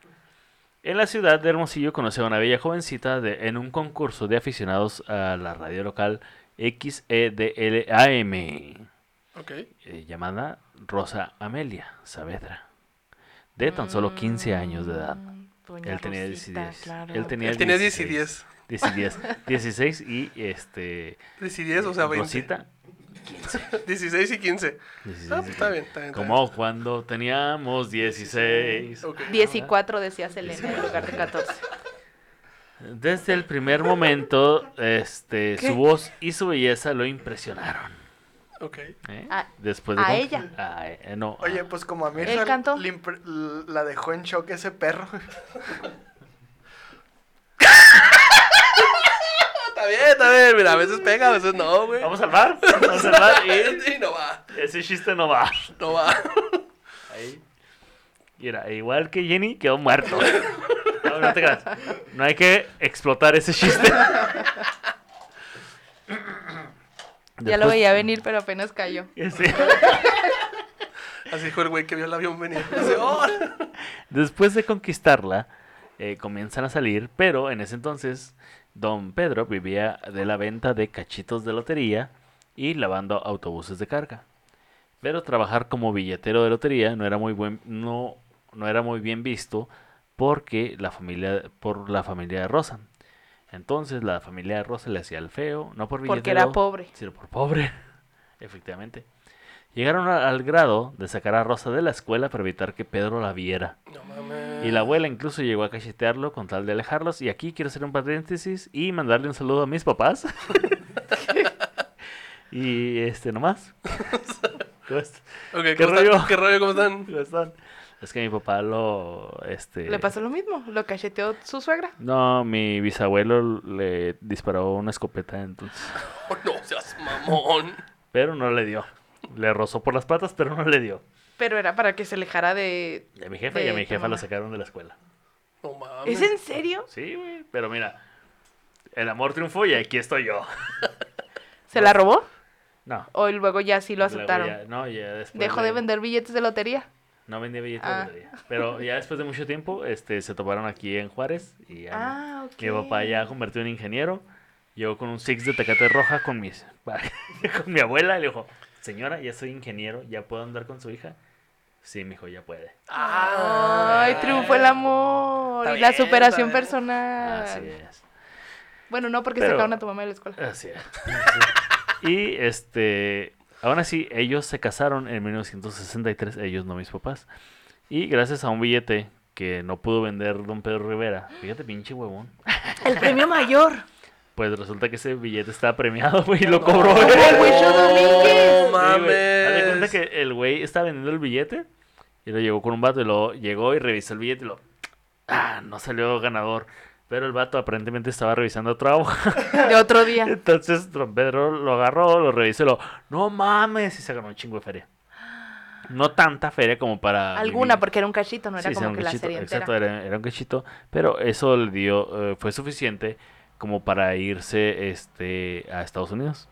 En la ciudad de Hermosillo conoció a una bella jovencita de, en un concurso de aficionados a la radio local E XEDLAM, Ok. eh, llamada Rosa Amelia Saavedra, de tan solo 15 años de edad. Doña Él tenía Rosita, 10. claro. Él tenía, Él tenía 10 y 16. 10. 10 y 10. 16 <laughs> y este. 10 y 10, o sea, 20. Rosita. 16 <laughs> y 15. 16 Ah, y pues está 15. bien, está bien. está Como cuando teníamos 16. bien. Ok. 10 y 4 decía Selena en lugar de 14. Desde el primer momento, este, ¿Qué? su voz y su belleza lo impresionaron. Ok. ¿eh? A- Después de a ella. a- eh, no, Oye, a- pues como a mí la dejó en shock ese perro. <laughs> Está bien, está bien. Mira, a veces pega, a veces no, güey. Vamos al bar. Vamos al bar. <laughs> Y no va. Ese chiste no va. No va. Ahí. Mira, igual que Jenny, quedó muerto. No, no te creas. No hay que explotar ese chiste. <laughs> Ya lo Después- veía venir, pero apenas cayó. <laughs> Sí. Así dijo el güey que vio el avión venir. <laughs> Dice, "Oh". Después de conquistarla, eh, comienzan a salir, pero en ese entonces don Pedro vivía de la venta de cachitos de lotería y lavando autobuses de carga. Pero trabajar como billetero de lotería no era muy buen, no, no era muy bien visto porque la familia, por la familia de Rosa. Entonces la familia de Rosa le hacía el feo, no por billetero, Porque era pobre. sino por pobre, <laughs> efectivamente. Llegaron al grado de sacar a Rosa de la escuela para evitar que Pedro la viera. No mames. Y la abuela incluso llegó a cachetearlo con tal de alejarlos. Y aquí quiero hacer un paréntesis y mandarle un saludo a mis papás. <laughs> y este nomás. <laughs> ¿Cómo est- Ok, ¿Qué ¿cómo rollo? están? ¿Qué rollo? ¿Cómo están? cómo están? Es que mi papá lo... Este, Le pasó lo mismo, lo cacheteó su suegra. No, mi bisabuelo le disparó una escopeta entonces. <laughs> Oh, no seas mamón. Pero no le dio. Le rozó por las patas, pero no le dio. Pero era para que se alejara de... Y a mi jefa y a De mi jefa lo mamá. sacaron de la escuela. No mames. ¿Es en serio? Sí, güey. Pero mira, el amor triunfó y aquí estoy yo. ¿Se la robó? No. ¿O luego ya sí lo aceptaron? ya- no, ya después. ¿Dejó de vender billetes de lotería? No vendía billetes Ah. de lotería. Pero ya después de mucho tiempo, este, se toparon aquí en Juárez. Y ya Ah, ok. mi papá ya convirtió en ingeniero. Llegó con un six de tecate roja con mis <laughs> con mi abuela y le dijo, señora, ya soy ingeniero, ya puedo andar con su hija. Sí, mijo, ya puede. Ay, triunfó el amor y la superación bien. personal. Así es. Bueno, no, porque Pero- sacaron a tu mamá de la escuela. Así es. <laughs> Y este, aún así, ellos se casaron en 1963, ellos no mis papás. Y gracias a un billete que no pudo vender don Pedro Rivera, fíjate, pinche huevón. El premio mayor. Pues resulta que ese billete estaba premiado, <laughs> güey, y lo cobró ¡Como él. el Huicho Domínguez! No Sí, güey. Haz de cuenta mames. que el güey estaba vendiendo el billete y lo llegó con un vato y lo llegó y revisó el billete y lo. Ah, no salió ganador. Pero el vato aparentemente estaba revisando otra hoja. <laughs> De otro día. Entonces don Pedro lo agarró, lo revisó y lo. No mames, y se ganó un chingo de feria. No tanta feria como para. Alguna, vivir. porque era un cachito, no era Sí, como un que la serie entera. Exacto, era, era un cachito. Pero eso le dio. eh, fue suficiente como para irse este, a Estados Unidos.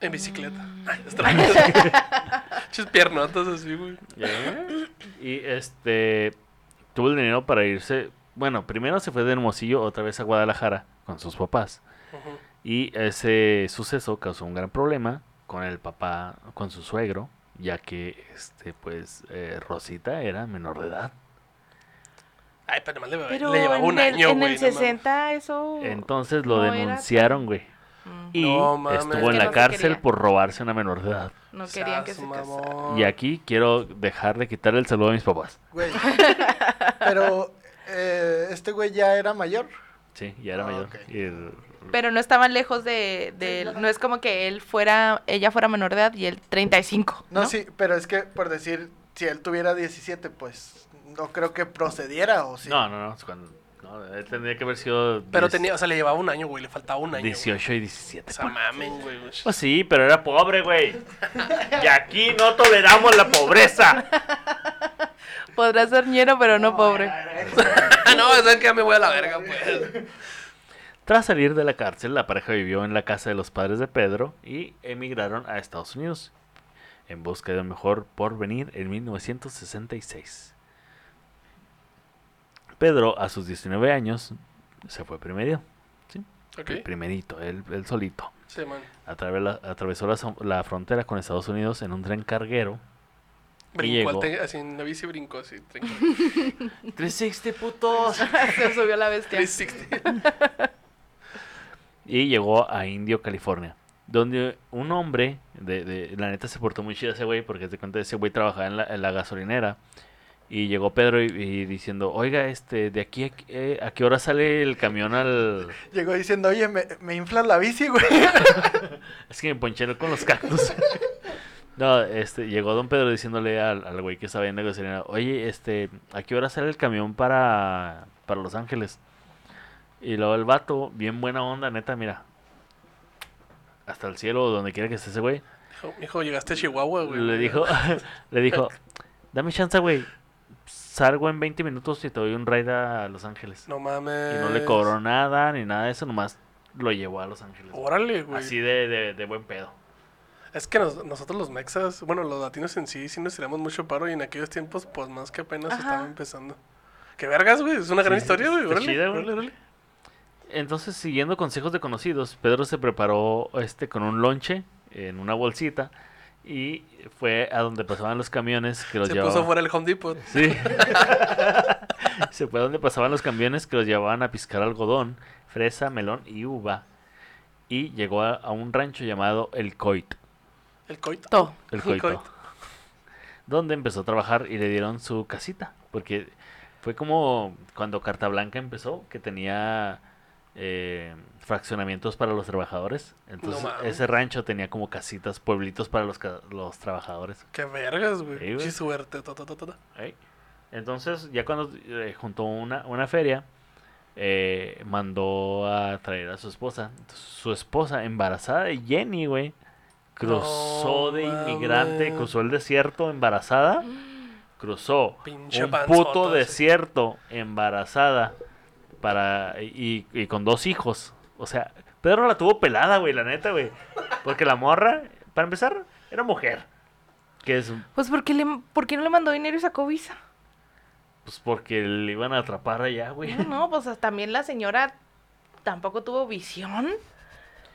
En bicicleta. Mm. <laughs> <laughs> Chis piernotas así, güey. Y este tuvo el dinero para irse. Bueno, primero se fue de Hermosillo otra vez a Guadalajara con sus papás. Y ese suceso causó un gran problema con el papá, con su suegro, ya que, este, pues, eh, Rosita era menor de edad. Ay, pero le, Pero le llevaba en un el, año, en güey. el no mames. 60 eso... Entonces lo no denunciaron, güey. Mm, Y No mames. estuvo Es en la cárcel por robarse a una menor de edad. No querían que se casara. Y aquí quiero dejar de quitarle el saludo a mis papás. Güey. <laughs> Pero eh, este güey ya era mayor. Sí, ya era Ah, mayor. ok. Y el- Pero no estaban lejos de, de él. No es como que él fuera, ella fuera menor de edad y él 35. No, ¿no? sí, pero es que por decir, si él tuviera 17, pues no creo que procediera o sí. No, no, no. es cuando- no, él tendría que haber sido. Pero 10 tenía, o sea, le llevaba un año, güey. Le faltaba un año. güey. 18 y 17. O sea, mamen, güey. Pues sí, pero era pobre, güey. Y aquí no toleramos la pobreza. <laughs> Podrá ser ñero, pero no pobre. <laughs> no, es que ya me voy a la verga, pues. Tras salir de la cárcel, la pareja vivió en la casa de los padres de Pedro y emigraron a Estados Unidos en busca de un mejor porvenir en 1966. Pedro, a sus 19 años, se fue primero. El primerito, él, él solito. Sí, man. La- atravesó la, so- la frontera con Estados Unidos en un tren carguero. Brincó, al llegó. te- así en la bici brincó, así. tranquilo. <laughs> 360 putos. <laughs> Se subió la bestia. 360. <laughs> Y llegó a Indio, California. Donde un hombre, de, de- la neta se portó muy chido ese güey, porque te cuenta ese güey trabajaba en la, en la gasolinera. Y llegó Pedro y, y diciendo, oiga, este, de aquí a, qué- eh, a qué hora sale el camión al... Llegó diciendo, oye, me, me inflas la bici, güey. Es que me ponché con los cactus. No, este, llegó don Pedro diciéndole al, al güey que estaba en gasolinera, oye, este, ¿a qué hora sale el camión para, para Los Ángeles? Y luego el vato, bien buena onda, neta, mira. Hasta el cielo, donde quiera que esté ese güey. Dijo, mijo, llegaste a Chihuahua, güey. Le dijo, <laughs> le dijo, dame chance, güey. Salgo en 20 minutos y te doy un ride a Los Ángeles. No mames. Y no le cobró nada ni nada de eso, nomás lo llevó a Los Ángeles. Órale, güey. Así de, de, de buen pedo. Es que nos- nosotros los mexas, bueno, los latinos en sí, sí nos tiramos mucho paro y en aquellos tiempos, pues más que apenas Ajá. estaba empezando. Qué vergas, güey. Es una gran Sí, historia, güey. Órale, chida, güey. órale, órale. Entonces, siguiendo consejos de conocidos, Pedro se preparó este con un lonche en una bolsita y fue a donde pasaban los camiones que los Se llevaban. puso fuera el Home Depot. Sí. <laughs> se fue a donde pasaban los camiones que los llevaban a piscar algodón, fresa, melón y uva. Y llegó a, a un rancho llamado El Coit. El coito. To. El El Coito. Coito. Donde empezó a trabajar y le dieron su casita. Porque fue como cuando Carta Blanca empezó, que tenía eh, fraccionamientos para los trabajadores. Entonces ese rancho tenía como casitas, pueblitos para los, los trabajadores. Qué vergas, güey. Sí. Qué suerte. ta, ta, ta, ta, ta. Ey. Entonces, ya cuando eh, juntó una, una feria, eh, mandó a traer a su esposa. Entonces, su esposa, embarazada de Jenny, güey, cruzó de inmigrante, cruzó el desierto embarazada, cruzó Pinche un puto sí. desierto embarazada para y, y con dos hijos. O sea, Pedro la tuvo pelada, güey, la neta, güey. Porque la morra, para empezar, era mujer. Que es Pues ¿por qué, le, ¿por qué no le mandó dinero y sacó visa? Pues porque le iban a atrapar allá, güey. No, no, pues también la señora tampoco tuvo visión.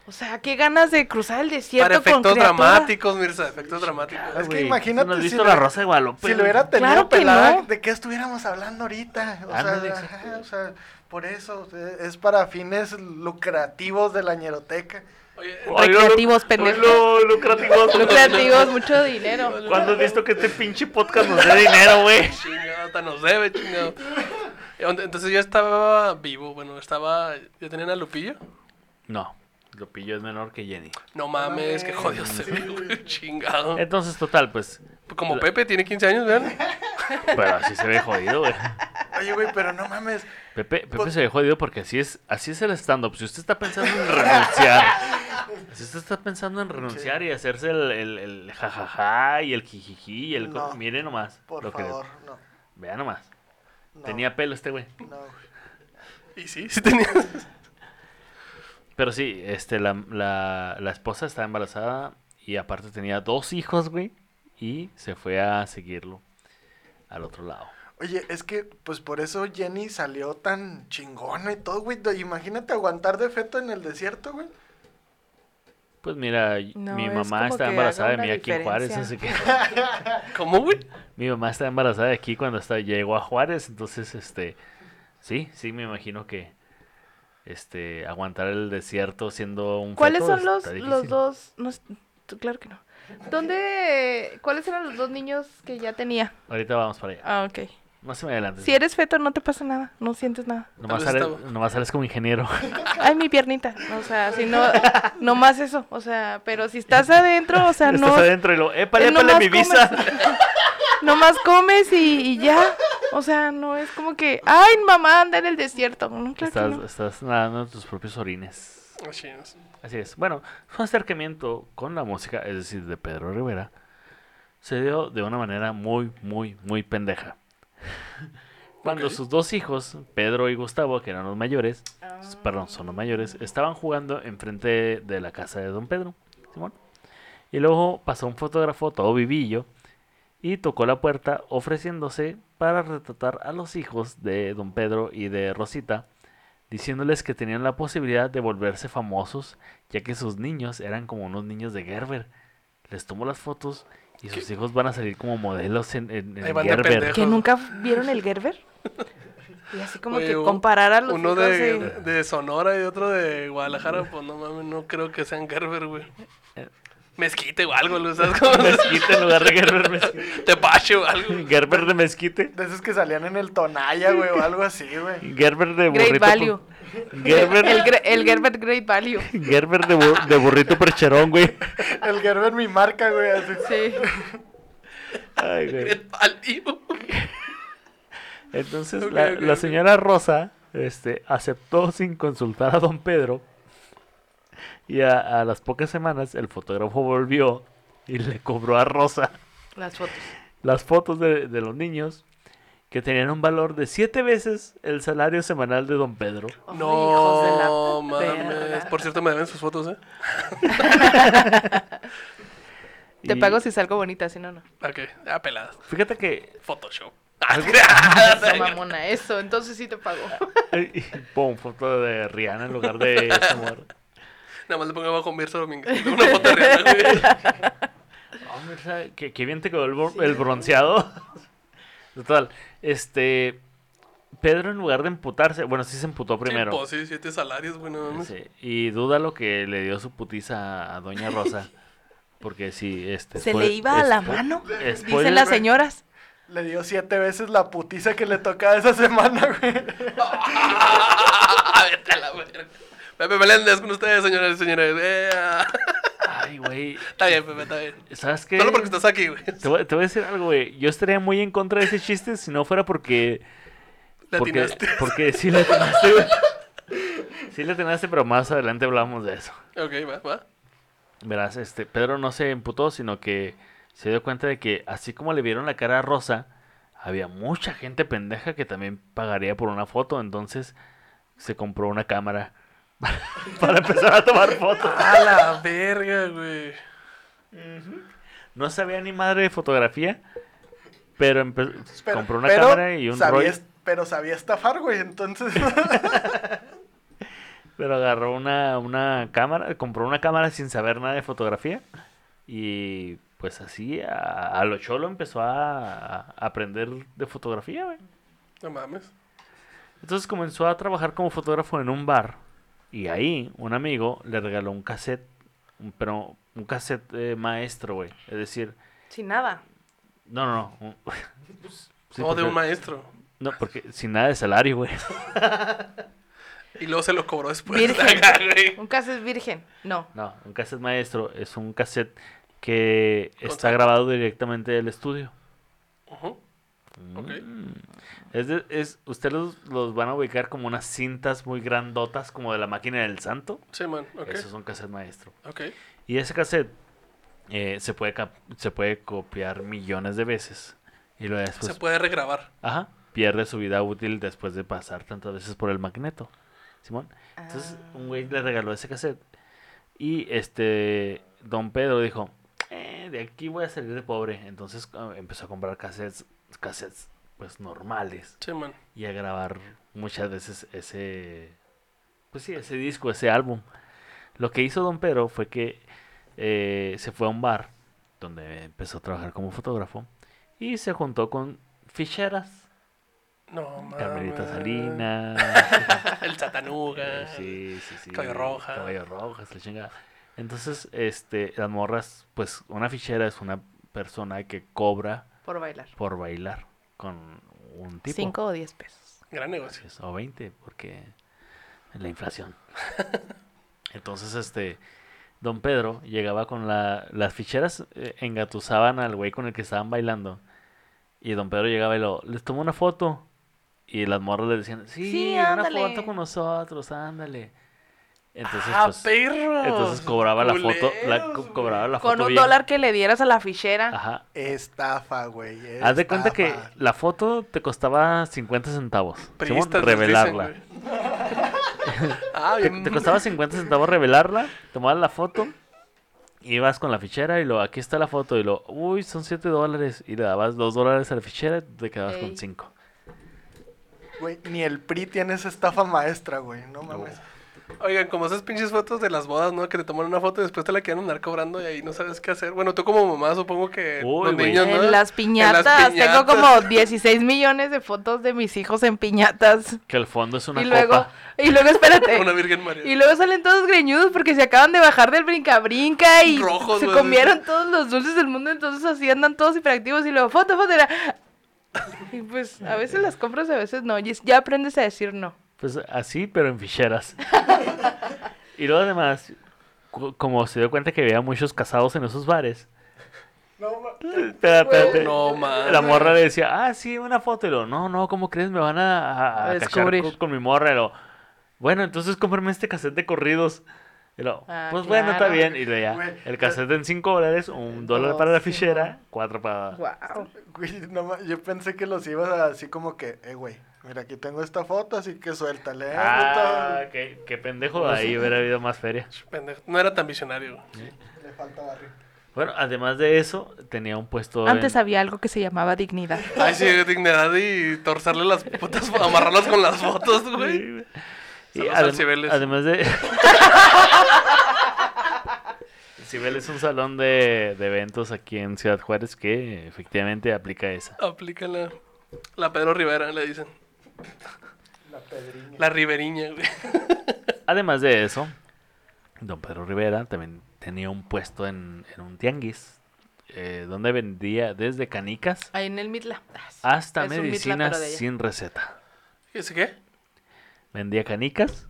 O sea, qué ganas de cruzar el desierto Para con efectos criatura. dramáticos, Mirza. Efectos dramáticos. Es que imagínate ¿no has si visto le- la Rosa de Guadalupe? Si lo hubiera tenido Claro que pelada, no. ¿de qué estuviéramos hablando ahorita? O, Ándale, sea, ajá, o sea, por eso, eh, es para fines lucrativos de la ñeroteca. Oye, Recreativos, pendejos. Lo, lucrativos. <laughs> Lucrativos, mucho dinero. ¿Cuándo has visto que este pinche podcast nos dé dinero, güey? <laughs> chingado, hasta nos debe, chingado. Entonces yo estaba vivo, bueno, estaba... ¿Ya tenían a Lupillo? No, Lupillo es menor que Jenny. No mames, que jodido se ve, güey, chingado. Entonces, total, pues. Como la- Pepe, tiene 15 años, vean. <laughs> Pero así se ve jodido, güey. Oye, güey, pero no mames. Pepe, Pepe Pues- se ve jodido porque así es, así es el stand-up. Si usted está pensando en renunciar, <laughs> si usted está pensando en renunciar y hacerse el, el, el jajaja y el jijiji y el... No. Mire nomás. Por lo que favor, no. Vea nomás. no, Tenía pelo este güey. No, güey. Y sí, <laughs> sí tenía. Pero sí, este, la, la, la esposa estaba embarazada y aparte tenía dos hijos, güey. Y se fue a seguirlo al otro lado. Oye, es que, pues por eso Jenny salió tan chingona y todo, güey. Imagínate aguantar de feto en el desierto, güey. Pues mira, No, mi es mamá como está embarazada de mí aquí en Juárez, así que <laughs> ¿Cómo, güey? mi mamá está embarazada de aquí cuando hasta llegó a Juárez, entonces este sí, sí me imagino que este aguantar el desierto siendo un ¿Cuáles feto son los, los dos? No, claro que no. ¿Dónde? ¿Cuáles eran los dos niños que ya tenía? Ahorita vamos para allá. Ah, ok. No se me adelantes. Si eres feto, no te pasa nada. No sientes nada. Nomás sales, nomás sales como ingeniero. <laughs> Ay, mi piernita. O sea, si no, no más eso. O sea, pero si estás adentro, o sea, <laughs> no. Estás adentro y lo, épale, eh, épale nomás mi visa. <laughs> Nomás comes y, y ya. O sea, no es como que, ay, mamá anda en el desierto. No, claro que Estás, no. estás nadando en tus propios orines. Así es. Así es. Bueno, su acercamiento con la música, es decir, de Pedro Rivera, se dio de una manera muy, muy, muy pendeja. Cuando sus dos hijos, Pedro y Gustavo, que eran los mayores, s- perdón, son los mayores, estaban jugando enfrente de la casa de don Pedro, Simón. Y luego pasó un fotógrafo todo vivillo y tocó la puerta ofreciéndose para retratar a los hijos de don Pedro y de Rosita, diciéndoles que tenían la posibilidad de volverse famosos, ya que sus niños eran como unos niños de Gerber. Les tomó las fotos y sus hijos van a salir como modelos en, Gerber. ¿Que nunca vieron el Gerber? Y así como Oye, que comparar a los Uno hijos de, de... de Sonora y otro de Guadalajara, pues no mames, no creo que sean Gerber, güey. Mezquite o algo, ¿lo sabes <laughs> cómo? Mezquite en lugar de Gerber Mezquite. <laughs> Tepache o algo. Gerber de Mezquite. De esos que salían en el Tonaya, güey, o algo así, güey. Gerber de Great burrito. Value. per- Gerber, El, el Gerber Great Value. Gerber de, bu- de burrito percherón, güey. El Gerber mi marca, güey, así. Sí. Ay, güey. Palio. Entonces Ok, la, la señora Rosa este, aceptó sin consultar a don Pedro. Y a, a las pocas semanas el fotógrafo volvió y le cobró a Rosa Las fotos. las fotos de, de los niños que tenían un valor de siete veces el salario semanal de don Pedro. No, hijos de la mames. Por cierto, me deben sus fotos, ¿eh? <laughs> Te Y pago si salgo bonita, si no, no. Ok, ya peladas. Fíjate que Photoshop. Eso, <laughs> mamona, eso. Entonces sí te pago. <laughs> pum, foto de Rihanna en lugar de. Nada más le pongo abajo Mirza Domínguez. Una foto de Rihanna, güey. <laughs> Hombre, ¿sabe? qué, qué bien te quedó el, el bronceado. <laughs> Total, este. Pedro, en lugar de emputarse, bueno, sí se emputó primero. Sí, pues, sí, siete salarios, güey, no. Sí, y duda lo que le dio su putiza a Doña Rosa. <laughs> Porque sí, este. Se le iba a la mano. spoiler, Dicen las señoras. Le dio siete veces la putiza que le tocaba esa semana, güey. Ah, vete a la verga. Pepe Meléndez con ustedes, señores y señores. Eh, ah. Ay, güey. Está bien, Pepe, está bien. ¿Sabes qué? Solo porque estás aquí, güey. Te voy, te voy a decir algo, güey. Yo estaría muy en contra de ese chiste si no fuera porque. Porque, porque sí le atinaste, güey. Sí le atinaste, pero más adelante hablamos de eso. Ok, va, va. Verás, este, Pedro no se emputó, sino que se dio cuenta de que así como le vieron la cara a Rosa, había mucha gente pendeja que también pagaría por una foto, entonces se compró una cámara <laughs> para empezar a tomar fotos. A la verga, güey. No sabía ni madre de fotografía, pero Pero- compró una pero cámara y un sabía rollo, Pero sabía estafar, güey, entonces... <laughs> pero agarró una, una cámara, compró una cámara sin saber nada de fotografía y pues así a, a lo cholo empezó a, a aprender de fotografía, güey. No mames. Entonces comenzó a trabajar como fotógrafo en un bar. Y ahí un amigo le regaló un cassette. un- pero un cassette eh, maestro, güey. Es decir, Sin nada. no, no, no. un- <laughs> Sí, no, de un maestro. No, porque sin nada de salario, güey. <laughs> Y luego se lo cobró después. Virgen. <laughs> Un caso es virgen. No. No, un cassette maestro es un cassette que está grabado directamente del estudio. Ujú. Ok. Mm. Es, de- es, ustedes los, los van a ubicar como unas cintas muy grandotas, como de la máquina del santo. Sí, man. Ok. Eso es un cassette maestro. Ok. Y ese cassette eh, se, puede se puede copiar millones de veces. Y luego después, Se puede regrabar. ajá, pierde su vida útil después de pasar tantas veces por el magneto. Simón. Entonces, un güey le regaló ese cassette. Y este, don Pedro dijo, "Eh, de aquí voy a salir de pobre. Entonces ah, empezó a comprar cassettes, cassettes, pues normales. Sí, man. Y a grabar muchas veces ese, pues sí, ese disco, ese álbum. Lo que hizo Don Pedro fue que eh, se fue a un bar donde empezó a trabajar como fotógrafo y se juntó con ficheras, No, mames. Carmelita Salinas, <laughs> El Satanuga. eh, sí, sí, sí, Caballo Roja. Caballo Roja, la chingada. Entonces, este, las morras, pues una fichera es una persona que cobra Por bailar. por bailar con un tipo. 5 o 10 pesos. Gran negocio. O 20, porque la inflación. <laughs> Entonces, este, don Pedro llegaba con la, las ficheras, eh, engatusaban al güey con el que estaban bailando. Y don Pedro llegaba y lo, les tomó una foto. Y las morras le decían, sí, Sí, una ándale". foto con nosotros, ándale. Entonces, ah, pues, perros. entonces cobraba la foto, la, co- Culeros, cobraba la Con foto un bien. dólar que le dieras a la fichera. Ajá. Estafa, güey. Haz de cuenta que la foto te costaba 50 centavos. Dicen, <laughs> revelarla. <laughs> ah, Te, costaba 50 centavos revelarla, tomabas la foto, ibas con la fichera y lo, aquí está la foto y lo, uy, son 7 dólares y le dabas 2 dólares a la fichera y te quedabas con Ey. 5. Güey, ni el PRI tiene esa estafa maestra, güey. No mames. Oigan, como esas pinches fotos de las bodas, ¿no? Que te toman una foto y después te la quieren andar cobrando y ahí no sabes qué hacer. Bueno, tú como mamá supongo que Uy, los güey. niños, ¿no? En las piñatas. Tengo piñatas. como 16 millones de fotos de mis hijos en piñatas. Que el fondo es una y luego, copa. y luego, espérate. <laughs> Una Virgen María. Y luego salen todos greñudos porque se acaban de bajar del brinca-brinca y Rojos, se comieron todos los dulces del mundo, entonces así andan todos hiperactivos y luego foto, foto. era- <laughs> Y pues a veces las compras, a veces no. Y ya aprendes a decir no. Pues así, pero en ficheras. <laughs> y luego además, como se dio cuenta que había muchos casados en esos bares. <laughs> Espera, espérate. No, mames. La morra le decía, ah, sí, una foto. Y lo, no, no, ¿cómo crees? Me van a, a, A a cachar descubrir. con, con mi morra. Y lo, bueno, entonces cómprame este cassette de corridos. Y lo, Ah, pues bueno, está bien. Y lo ya, Güey, el cassette en 5 dólares, un dólar para la sí, fichera, cuatro para... Wow. Güey, no yo pensé que los ibas así como que, eh, güey, mira, aquí tengo esta foto, así que suéltale. eh, Ah, qué, qué pendejo, ahí hubiera habido más feria. <laughs> Pendejo. No era tan visionario. Le falta barrio. Bueno, además de eso, tenía un puesto Antes en- había algo que se llamaba dignidad. Ay, sí, dignidad y torcerle las putas, amarrarlas con las fotos, güey. Y adem- Cibeles. además de... <laughs> Cibeles es un salón de, de eventos aquí en Ciudad Juárez que efectivamente aplica esa. Aplícala. La Pedro Rivera, le dicen. La pedriña. La Riveriña, güey. <laughs> Además de eso, don Pedro Rivera también tenía un puesto en, en un tianguis eh, donde vendía desde canicas Ahí en el Mitla. hasta Es un Mitla, medicinas sin receta. ¿Y ese qué? Vendía canicas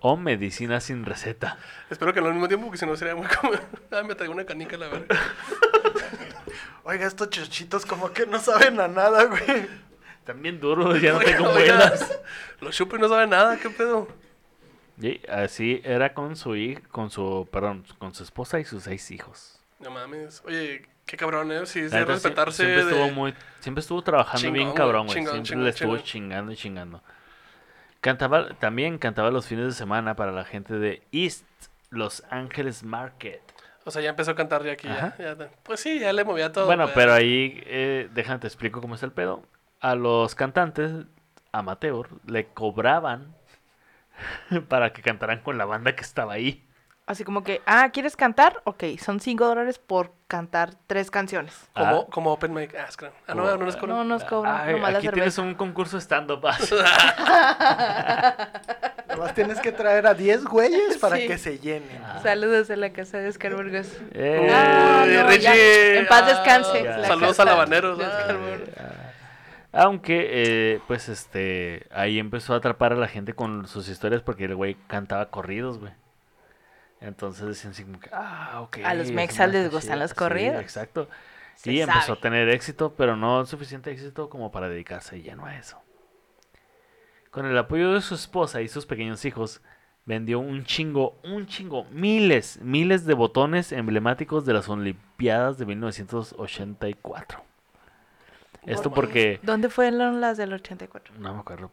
o medicinas sin receta. Espero que no al mismo tiempo, porque si no sería muy como... <laughs> Ah, me traigo una canica, la verga. <laughs> Oiga, estos chochitos como que no saben a nada, güey. También duros, ya no <laughs> Oiga, tengo oiga, muelas. <laughs> Los chupa y no sabe nada, ¿qué pedo? Y así era con su hij- con su, perdón, con su esposa y sus seis hijos. No mames. Oye, qué cabrón, ¿eh? Sí, La sí, sie- respetarse siempre de... estuvo muy, siempre estuvo trabajando Chingón, bien cabrón, güey. Siempre chingón, le estuvo chingón. chingando y chingando. Cantaba, también cantaba los fines de semana para la gente de East Los Ángeles Market. O sea, ya empezó a cantar ya aquí. Ya- Pues sí, ya le movía todo. bueno, pues. pero ahí, eh, déjame te explico cómo es el pedo. A los cantantes amateur le cobraban <laughs> para que cantaran con la banda que estaba ahí. Así como que, ah, ¿quieres cantar? Ok, son 5 dólares por cantar tres canciones. Como, Ah. como open mic. Ah. Ah, no, no nos cobran. No nos cobran, Ay, nomás la aquí tienes un concurso stand-up. ah. <laughs> <laughs> Nomás tienes que traer a 10 güeyes para Sí. que se llenen. Saludos a la casa de Oscar Burgos. Eh, Ah, Uy, no, Richie. ya. En paz descanse. Ah, la saludos casa al habanero, de ¿no? Oscar Burgos. Aunque, eh, pues, este, ahí empezó a atrapar a la gente con sus historias porque el güey cantaba corridos, güey. Entonces decían así como que, ah, ok. A los mexas les gustan chida". los Sí, corridos. exacto. Se y empezó a tener éxito, pero no suficiente éxito como para dedicarse lleno a eso. Con el apoyo de su esposa y sus pequeños hijos, vendió un chingo, un chingo, miles, miles de botones emblemáticos de las Olimpiadas de 1984. Esto porque... ¿Dónde fueron las del 84? No me acuerdo.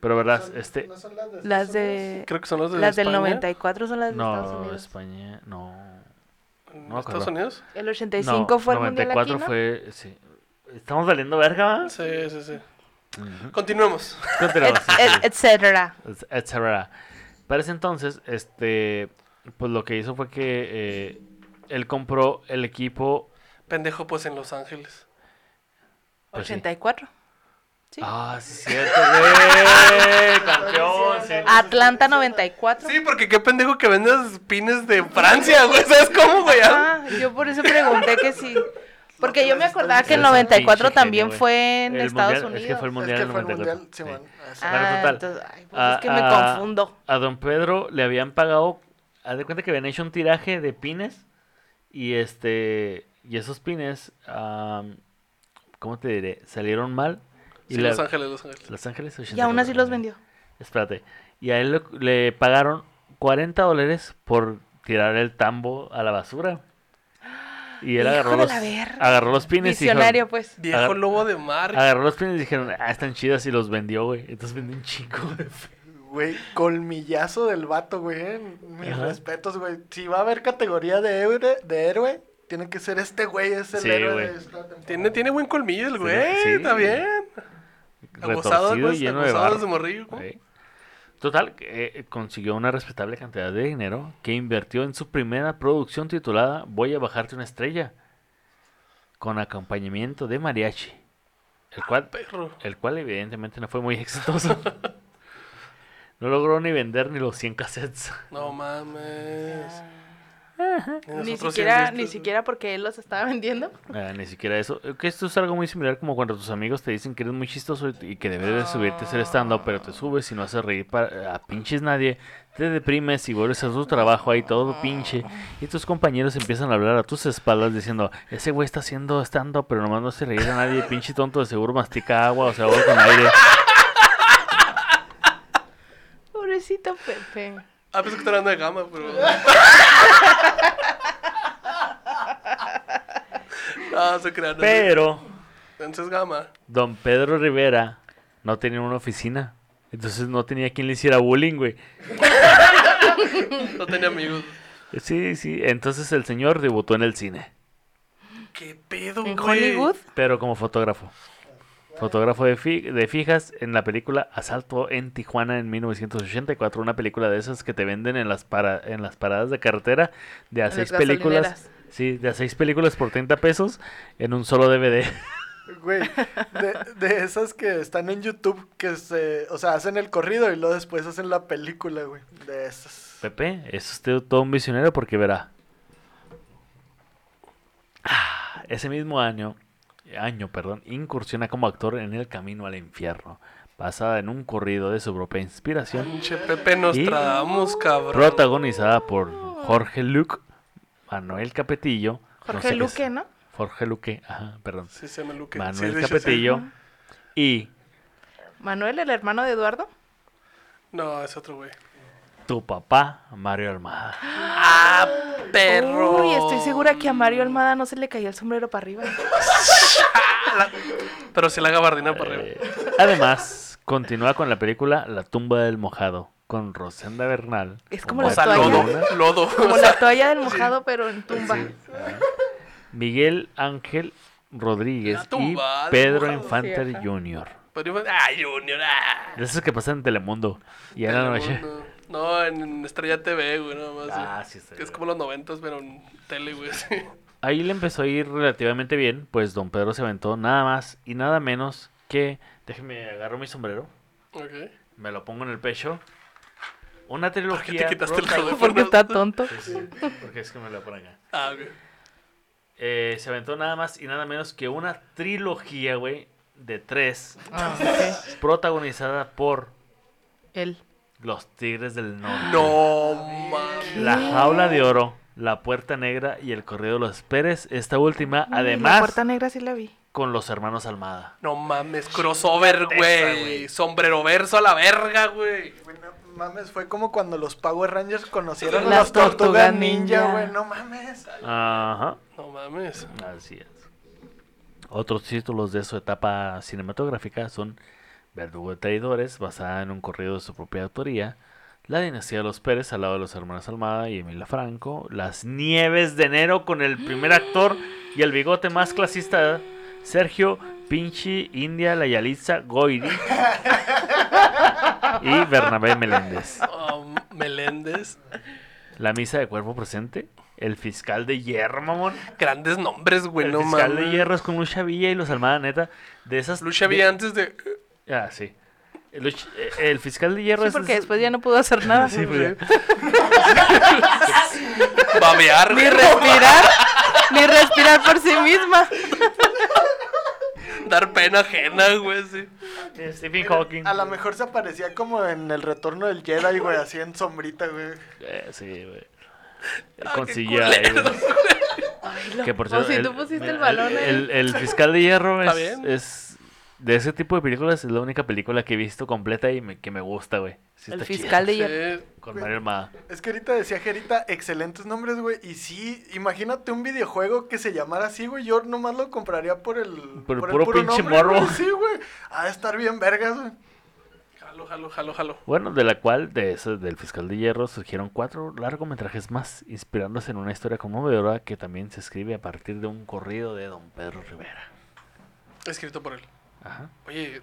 Pero verdad, este... ¿No son las de Las Estados de... Creo que son los de Las del España. 94 son las de Estados No, Unidos. España, no. ¿En No ¿Estados. Unidos? El 85 no, fue el mundial aquí, 94 ¿no? fue... Sí. Estamos valiendo verga, ¿va? Sí, sí, sí. Ujú. Continuemos. <laughs> Continuamos, Et- sí, sí. et- etcétera. etcétera. Para ese entonces, este, pues lo que hizo fue que eh, él compró el equipo. Pendejo, pues en Los Ángeles. Pues sí. 84. Sí. Ah, sí, es cierto, güey. <laughs> Campeón, sí. Atlanta 94. Sí, porque qué pendejo que vendas pines de Francia, güey. ¿Sabes cómo, güey? Ah, yo por eso pregunté que sí. <laughs> Porque yo me acordaba que un 94 pinche también fue en El Estados mundial- Unidos. Es que fue el Es mundial que del fue el 94. mundial, sí. Ah, entonces, ay, pues A- es que me confundo. A don Pedro le habían pagado, haz de cuenta que habían hecho un tiraje de pines y este y esos pines, ¿cómo te diré? Salieron mal. Y Sí, la- Los Ángeles, Los Ángeles. Los Ángeles Y aún así 84, los vendió. Espérate. Y a él le, le pagaron 40 dólares por tirar el tambo a la basura. Y él agarró de los, agarró los pines y dijo- pues. Viejo Agar- lobo de mar. agarró los pines y dijeron, ah, están chidas y los vendió, güey. Entonces vendió un chico, güey. Güey, colmillazo del vato, güey. eh. Mis Ajá. respetos, güey. Si va a haber categoría de héroe, de héroe tiene que ser este güey, es el Sí, héroe güey. de esta temporada. Tiene, tiene buen colmillo el güey. sí. Está bien. Abusado, pues, lleno de abusado de morrillo. Total, eh, consiguió una respetable cantidad de dinero que invirtió en su primera producción titulada Voy a bajarte una estrella, con acompañamiento de mariachi, el cual, Perro. el cual evidentemente no fue muy <laughs> exitoso. no logró ni vender ni los 100 cassettes. No mames. Ni siquiera, ni siquiera porque él los estaba vendiendo. Ah, ni siquiera eso. Que esto es algo muy similar como cuando tus amigos te dicen que eres muy chistoso y- que debes de subirte a hacer stand-up, pero te subes y no haces reír para, a pinches nadie. Te deprimes y vuelves a tu trabajo ahí todo pinche. Y tus compañeros empiezan a hablar a tus espaldas diciendo, ese güey está haciendo stand-up, pero nomás no hace reír a nadie. Pinche tonto de seguro mastica agua o se ahoga con aire. <laughs> Pobrecito Pepe. Ah, pensé que estaba hablando de gama, pero. no, se crean. Pero Entonces gama. don Pedro Rivera no tenía una oficina. Entonces no tenía quien le hiciera bullying, güey. No tenía amigos. Sí, sí. Entonces el señor debutó en el cine. ¿Qué pedo, En güey? Hollywood. pero como fotógrafo. Fotógrafo de, fi- de fijas en la película Asalto en Tijuana en 1984, una película de esas que te venden en las para, en las paradas de carretera de a En seis las películas. Sí, de a seis películas por 30 pesos en un solo DVD. Güey, de, de esas que están en YouTube, que se, o sea, hacen el corrido y luego después hacen la película, güey. De esas. Pepe, es usted todo un visionario porque verá. Ah, ese mismo año, año, perdón, incursiona como actor en El Camino al Infierno, basada en un corrido de su propia inspiración. Pinche Pepe nos Y- tradamos, cabrón. protagonizada por Jorge Luque, Manuel Capetillo. no Jorge sé Luque, ¿no? Jorge Luque, ajá, perdón. Sí, se me luque. Manuel Sí, sí. Capetillo y Manuel, el hermano de Eduardo. No, es otro güey. Tu papá, Mario Almada. ¡Ah, perro! Uy, estoy segura que a Mario Almada no se le caía el sombrero para arriba. <laughs> Pero si la gabardina para arriba. Eh, además, continúa con la película La tumba del mojado con Rosenda Bernal. Es como como la toalla. lodo. Como o sea, la toalla del mojado, pero en tumba. Miguel Ángel Rodríguez y Pedro. Infante Sí. Jr. pero ¡Ah, Junior! ¡Ah! De esos que pasan en Telemundo. Y en la noche. No, en Estrella TV, güey, nada más. Ah, sí, está Que es como los noventas, pero en tele, güey. sí. Ahí le empezó a ir relativamente bien, pues don Pedro se aventó nada más y nada menos que, déjeme agarro mi sombrero, Ok. me lo pongo en el pecho, una ¿Por qué trilogía. te quitaste el prota- teléfono? Porque está tonto. Sí, sí, porque es que me lo ponen acá. Ah, ok. Eh, se aventó nada más y nada menos que una trilogía, güey, de tres, Ah, ok. protagonizada por Él. Los Tigres del Norte. No, mames. La Jaula de Oro, La Puerta Negra y El Correo de los Pérez. Esta última, Uy, La además, puerta negra sí la vi. con los hermanos Almada. No mames, crossover, güey. Sombrero verso a la verga, güey. No mames, fue como cuando los Power Rangers conocieron a Las las tortugas Ninja. güey. No mames. Ajá. No mames. Así es. Otros títulos de su etapa cinematográfica son Verdugo de Traidores, basada en un corrido de su propia autoría, La Dinastía de los Pérez, al lado de los hermanos Almada y Emilia Franco, Las Nieves de Enero, con el primer actor y el bigote más clasista, Sergio Pinchi India La Yalitza Goiri y Bernabé Meléndez. Um, Meléndez. La misa de cuerpo presente. El fiscal de hierro, mamón. Grandes nombres, güey, el no fiscal de hierro es con Lucha Villa y los Almada, neta. De esas. Lucha de- Villa antes de. Ah, sí. El, eh, el fiscal de hierro Sí, es. porque después ya no pudo hacer nada. Sí, ya. <laughs> Babear, Ni respirar, ni respirar por sí misma. Dar pena ajena, güey, sí. Eh, Stephen Hawking. A lo mejor se aparecía como en el retorno del Jedi, güey, así en sombrita, güey. Eh, sí, güey. Ah, Con qué CGI, culero. güey. Que por O cierto, si el, tú pusiste el balón el, el fiscal de hierro es, es- De ese tipo de películas es la única película que he visto completa y me- que me gusta, güey. Sí El chida. fiscal de hierro. Sí. Con Mario Armada. Es que ahorita decía Gerita, excelentes nombres, güey. Y sí, imagínate un videojuego que se llamara así, güey. Yo nomás lo compraría por el, Por el puro pinche nombre, morbo. güey, Sí, güey. Ha de estar bien vergas, güey. Jalo, jalo, jalo, jalo. Bueno, de la cual, de eso, del fiscal de hierro, surgieron cuatro largometrajes más, inspirándose en una historia conmovedora que también se escribe a partir de un corrido de don Pedro Rivera. Escrito por él. Ajá. Oye,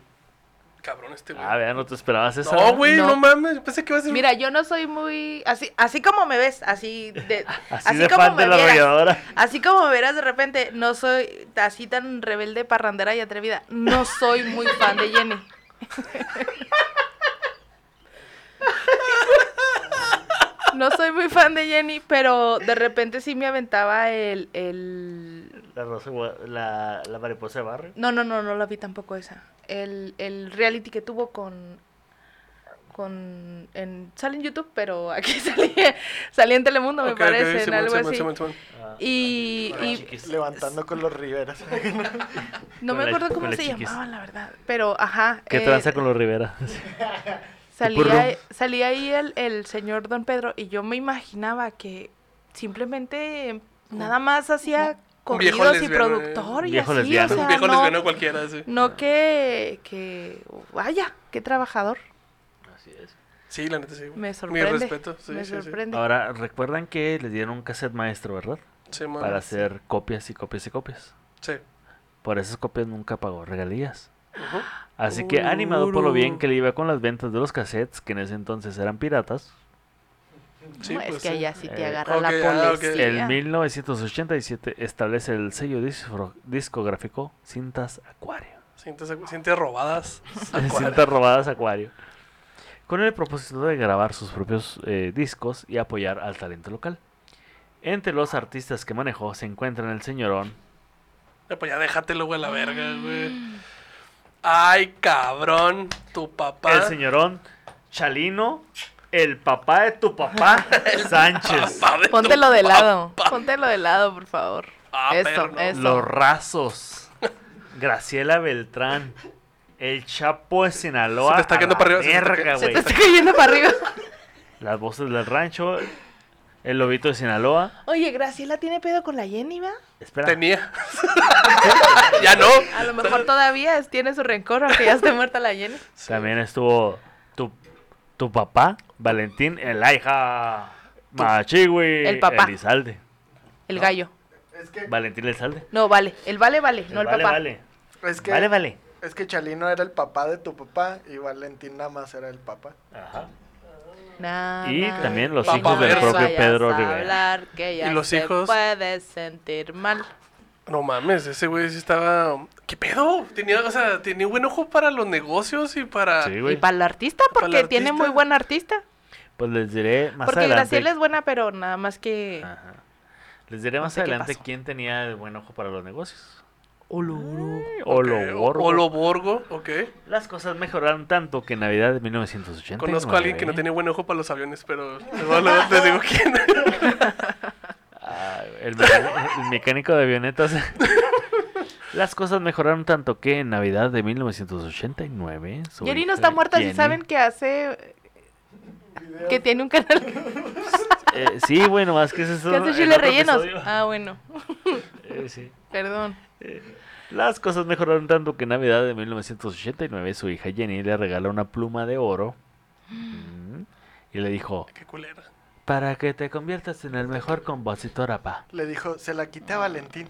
cabrón este güey. Ah, vea, no te esperabas eso. no, güey, no. No. mames. Yo pensé que iba a ser. Mira, yo no soy muy así, así como me ves, así de, <laughs> Así, de fan de la vieras, arrolladora. así como me verás de repente, no soy así tan rebelde, parrandera y atrevida. No soy muy fan de Jenny. <laughs> No soy muy fan de Jenny, pero de repente sí me aventaba el, el... La, rosa la, la mariposa de barrio. No, no, no, no la vi tampoco esa. El, el reality que tuvo con... con en, sale en YouTube, pero aquí <laughs> salía, salía en Telemundo, me parece, en Simón, algo así. Simón, Simón. Ah, Y. Levantando con los Riveras. <laughs> no me acuerdo cómo se llamaban, la verdad. Pero, ajá. ¿Qué eh, tranza con los Rivera? <laughs> purrum. salía, salía ahí el, el señor Don Pedro y yo me imaginaba que simplemente nada más hacía Un viejo corridos y eh. productor y Viejo así, lesbiano. o sea, Un viejo no, lesbiano cualquiera, sí. no que, que, vaya, qué trabajador. Así es. Sí, la neta sí. Me Mi sorprende. respeto. Sí, me sí, sí. sorprende. Ahora, recuerdan que les dieron un cassette maestro, ¿verdad? Sí, man. Para hacer copias y copias y copias. Sí. Por esas copias nunca pagó regalías. Así que animado por lo bien Uru. que le iba con las ventas de los cassettes, que en ese entonces eran piratas, Sí, No, pues es que sí. allá sí te Eh, agarra la ah, policía. en 1987 establece el sello disfro- discográfico Cintas Acuario. Sientes, sientes robadas. <laughs> Cintas robadas Acuario. Con el propósito de grabar sus propios eh, discos y apoyar al talento local. Entre los artistas que manejó se encuentran el señorón Eh, Pues ya déjatelo, güey, a la verga, güey. Ay, cabrón. Tu papá. el señorón Chalino, el papá de tu papá, <laughs> <laughs> Sánchez. Papá de Póntelo de lado. papá. Póntelo de lado, por favor. Ah, eso, eso. Los Razos, Graciela Beltrán, el Chapo de Sinaloa. Se te está la para arriba, se te está Se te cayendo para arriba. <laughs> Las voces del rancho, el lobito de Sinaloa. Oye, Graciela tiene pedo con la Jenny, ¿va? Espera, Tenía. ya no. A lo mejor todavía tiene su rencor, aunque ya esté muerta la Jenny. también estuvo tu, papá, Valentín, el hija Machigui, El papá. Elizalde. El gallo. Es que, Valentín Elizalde. No, vale. El vale, vale, no el vale, papá. vale. es que, Vale, vale. es que Chalino era el papá de tu papá y Valentín nada más era el papá. Ajá. Y también los Papá hijos del propio Pedro Rivera. hablar, que ya ¿Y los se hijos? puede sentir mal. No mames, ese güey sí estaba. ¿Qué pedo? Tenía, o sea, tenía buen ojo para los negocios y para. Sí, Y para el artista, el porque tiene artista. muy buen artista. Pues les diré más porque adelante. Graciela es buena, pero nada más que... Ajá. Les diré No más adelante quién tenía el buen ojo para los negocios. Oloro. O lo Ok, gordo. Oloborgo, ok. Las cosas mejoraron tanto que en Navidad de 1980. Conozco a alguien que no tenía buen ojo para los aviones, pero les digo quién. <laughs> el, meca- <laughs> el mecánico de avionetas. <laughs> Las cosas mejoraron tanto que en Navidad de 1989. su Jenny no hija está muerta, si Jenny- saben que hace... Que tiene un canal <laughs> Eh, sí, bueno, más que es eso. que hace chile rellenos. episodio. Ah, bueno. Eh, sí. Perdón. Las cosas mejoraron tanto que en Navidad de 1989 su hija Jenny le regala una pluma de oro. Mm, Y le dijo, Qué culera. Para que te conviertas en el mejor compositor, apa. Le dijo, se la quité a Valentín.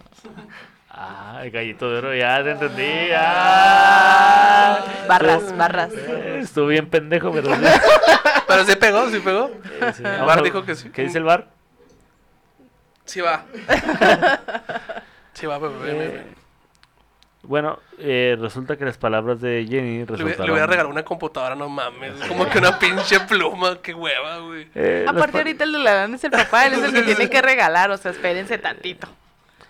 Ah, el gallito de oro, ya te entendí. ah. Barras, barras. eh, Estuvo bien pendejo, pero... <laughs> Pero sí pegó, sí pegó. Eh, sí. El Vamos bar dijo que sí. ¿Qué dice el bar? Sí va. <laughs> Sí va, bebé. bebé, bebé. Bueno, eh, resulta que las palabras de Jenny resultaron... le voy a regalar una computadora, no mames. Es como que una pinche pluma, qué hueva, güey. Eh, Aparte pa- ahorita el de la es el papá, él es el que <laughs> tiene que regalar, o sea, espérense tantito.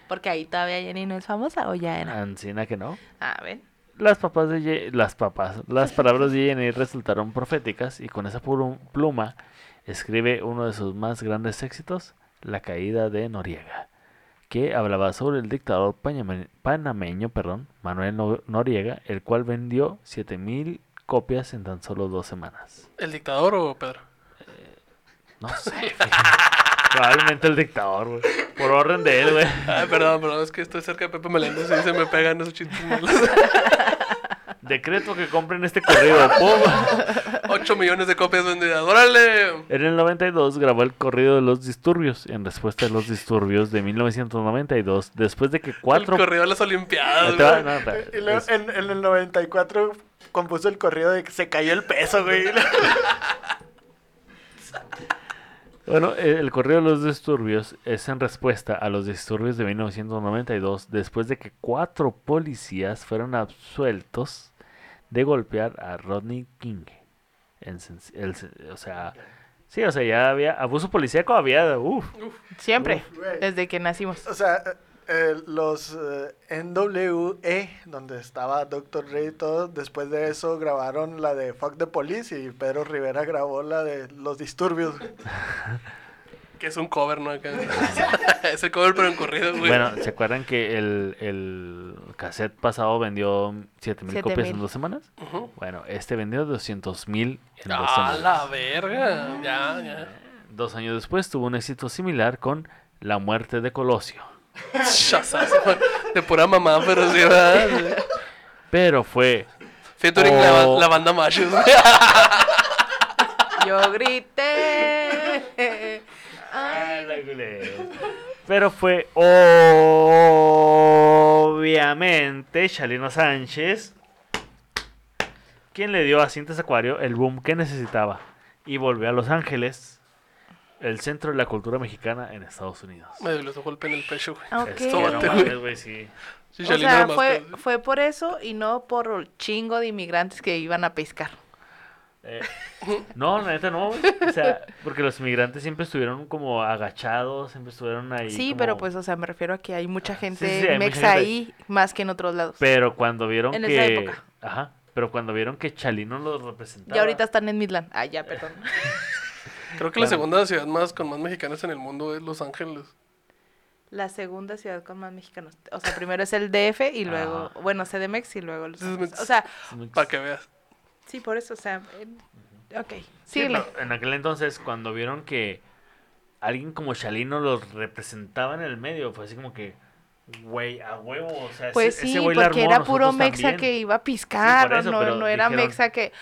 Porque ahí todavía Jenny no es famosa o ya era. Ancina que no. Ah, ven. Las papas de Ye- las papas, las palabras de Jenny resultaron proféticas y con esa plu- pluma escribe uno de sus más grandes éxitos, La caída de Noriega, que hablaba sobre el dictador panameño, perdón, Manuel No- Noriega, el cual vendió 7000 copias en tan solo dos semanas. ¿El dictador o Pedro? No sé. <laughs> Probablemente el dictador, güey. Por orden de él, güey. Ay, perdón, perdón, es que estoy cerca de Pepe Meléndez y se me pegan esos chistes malos. <laughs> Decreto que compren este corrido. ¡Pum! 8 millones de copias vendidas. ¡Órale! En el 92 grabó el corrido de los disturbios. En respuesta a los disturbios de 1992, después de que cuatro. El corrido de las Olimpiadas, güey. no, espera, Y luego es- en, en el 94 compuso el corrido de que se cayó el peso, güey. <laughs> Bueno, eh, el corrido de los disturbios es en respuesta a los disturbios de 1992, después de que cuatro policías fueron absueltos de golpear a Rodney King. El o sea, sí, o sea, ya había abuso policíaco, había, uff. Siempre, desde que nacimos. O sea, eh, eh, los eh, NWE, donde estaba Dr. Dre y todo, después de eso grabaron la de Fuck the Police y Pedro Rivera grabó la de Los Disturbios. <laughs> Que es un cover, ¿no? Acá. <laughs> es el cover, pero en corrido, güey. Bueno, ¿se acuerdan que el, el cassette pasado vendió 7000 copias en 7,000. dos semanas? Bueno, este vendió 200.000 en dos ¡A semanas. la verga! Ya, ya. Dos años después tuvo un éxito similar con La muerte de Colosio. De pura mamá, pero sí, ¿verdad? Pero fue Featuring Oh. la, la banda Machos. Yo grité. Pero fue obviamente Chalino Sánchez quien le dio a Cintas Acuario el boom que necesitaba y volvió a Los Ángeles, el centro de la cultura mexicana en Estados Unidos. Me dio los golpe en el pecho, güey. ok. Es que no Tómate, mames, güey. güey, sí. Sí, O sea, fue, fue por eso y no por el chingo de inmigrantes que iban a pescar. Eh, no, la neta no, güey. O sea, porque los inmigrantes siempre estuvieron como agachados, siempre estuvieron ahí. Sí, como- pero pues, o sea, me refiero a que hay mucha gente sí, hay mucha mexa gente. ahí más que en otros lados. Pero cuando vieron En que. esa época. Ajá. Pero cuando vieron que Chalino los representaba. Y ahorita están en Midland. Ah, ya, perdón. <laughs> Creo que la segunda ciudad más con más mexicanos en el mundo es Los Ángeles. La segunda ciudad con más mexicanos. O sea, primero es el DF y luego, Ah. bueno, CDMX y luego Los. Ángeles. O sea, Para que veas. Sí, por eso, o sea, eh, ok. Sí, pero en aquel entonces, cuando vieron que alguien como Chalino los representaba en el medio, fue así como que. Güey, a huevo. O sea, ese- Pues ese sí, güey la porque armó, era puro mexa también. que iba a piscar, eso, no, no era dijeron- mexa que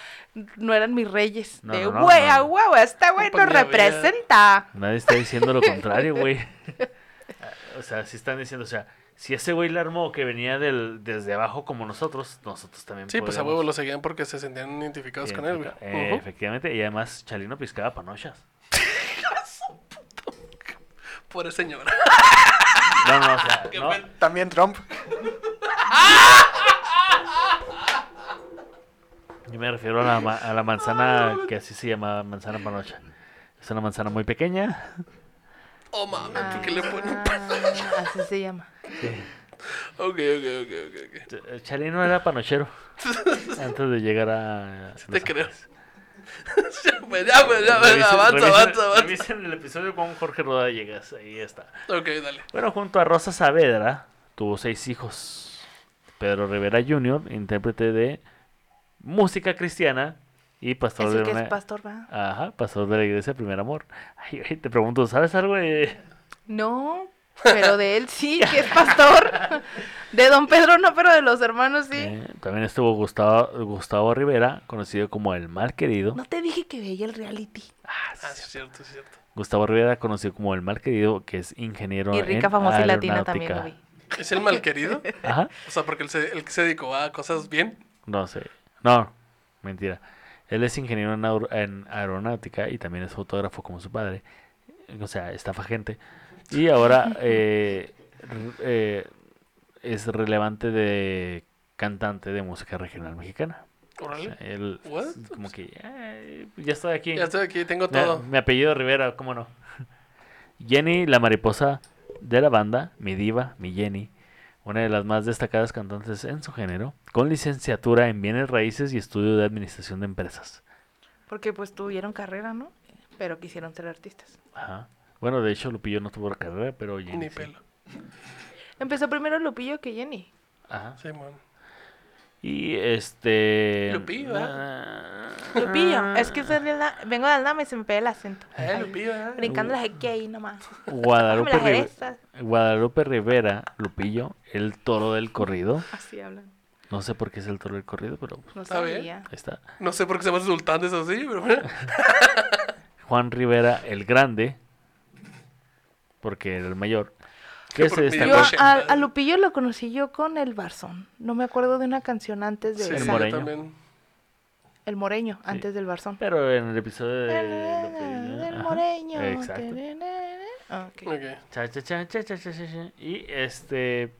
no eran mis reyes. No, de no, güey, no. a huevo, este güey Pues nos había. representa. Nadie está diciendo lo <laughs> contrario, güey. <laughs> o sea, sí están diciendo, o sea, si ese güey la armó que venía del, desde abajo como nosotros, nosotros también Sí, pues a huevo lo seguían porque se sentían identificados con él, güey. Efectivamente, y además Chalino piscaba panochas. <laughs> Pobre señora. No, no, o sea, <laughs> no, También Trump. yo me refiero a la, ma- a la manzana que así se llama manzana panocha. Es una manzana muy pequeña. Oh, mames, ¿por qué le ponen Ah, así se llama. Ok, ok, ok, ok, ok. Ch- Chalino era panochero <laughs> antes de llegar a... te Los creo. <laughs> Ya, pues, ya, pues, ya, pues, Revisen- avanza, revisen- avanza, avanza. revisen el episodio con Jorge Rodallegas, ahí está. Ok, dale. Bueno, junto a Rosa Saavedra, tuvo seis hijos. Pedro Rivera Jr., intérprete de música cristiana y pastor Ese de que una... es pastor, ¿va? Ajá, pastor de la iglesia Primer Amor. Ay, te pregunto, ¿sabes algo de...? No, pero de él sí, que es pastor. <laughs> De don Pedro no, pero de los hermanos sí. Eh, también estuvo Gustavo, Gustavo Rivera, conocido como el mal querido. No te dije que veía el reality. Ah, sí, Ah, es cierto, es cierto. Gustavo Rivera, conocido como el mal querido, que es ingeniero Y rica, en famosa y latina también lo vi. ¿Es el malquerido? Ajá. O sea, porque él se, él se dedicó a cosas bien. No sé. No, mentira. Él es ingeniero en, aer- en aeronáutica y también es fotógrafo como su padre. O sea, estafa gente. Y ahora <laughs> eh, eh, es relevante de cantante de música regional mexicana. O Órale. sea, él What? como que "Ay, ya estoy aquí. Ya estoy aquí, tengo todo. Mi apellido Rivera, ¿cómo no? <laughs> Jenny, la mariposa de la banda, mi diva, mi Jenny, una de las más destacadas cantantes en su género, con licenciatura en bienes raíces y estudio de administración de empresas. Porque pues tuvieron carrera, ¿no? Pero quisieron ser artistas. Ajá. Bueno, de hecho, Lupillo no tuvo la carrera, pero Jenny Ni sí. pelo. Empezó primero Lupillo que Jenny. Ajá. Sí, man. Y este. Lupillo, ah, Lupillo. Es que soy de la- vengo de Aldama y se me pega el acento. Eh, Lupillo, eh. Brincando las aquí ahí nomás. Guadalupe, <laughs> Dame las Rive- cerezas. Guadalupe Rivera, Lupillo, el toro del corrido. Así hablan. No sé por qué es el toro del corrido, pero pues, No Está bien. sabía. ahí está. No sé por qué se llama sultán de eso sí, pero bueno. <laughs> Juan Rivera el Grande, porque era el mayor, se mi destacó Yo a, a Lupillo lo conocí yo con el Barzón. No me acuerdo de una canción antes de Sí, El esa. yo Moreño. también. El Moreño, antes del Barzón. pero en el episodio de Del ajá, Moreño. Exacto. Ok. Ok. Cha, cha, cha, cha, cha, cha, cha, cha. Y este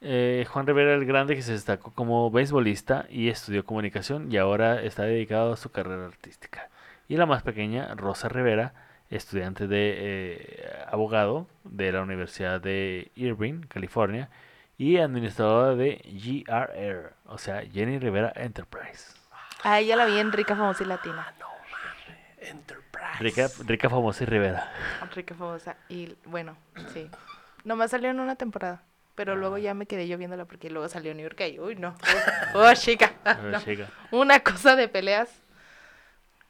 eh, Juan Rivera el Grande que se destacó como beisbolista y estudió comunicación y ahora está dedicado a su carrera artística. Y la más pequeña, Rosa Rivera, estudiante de eh, abogado de la Universidad de Irvine, California, y administradora de GRR, o sea, Jenny Rivera Enterprise. A ella la vi en Rica, Famosa y Latina. Enterprise. Rica, rica famosa y Rivera. Rica, Famosa. Y bueno, sí. Nomás salió en una temporada. Pero luego ya me quedé yo viéndola porque luego salió New York y uy, no. Oh, chica. <laughs> No. Chica. Una cosa de peleas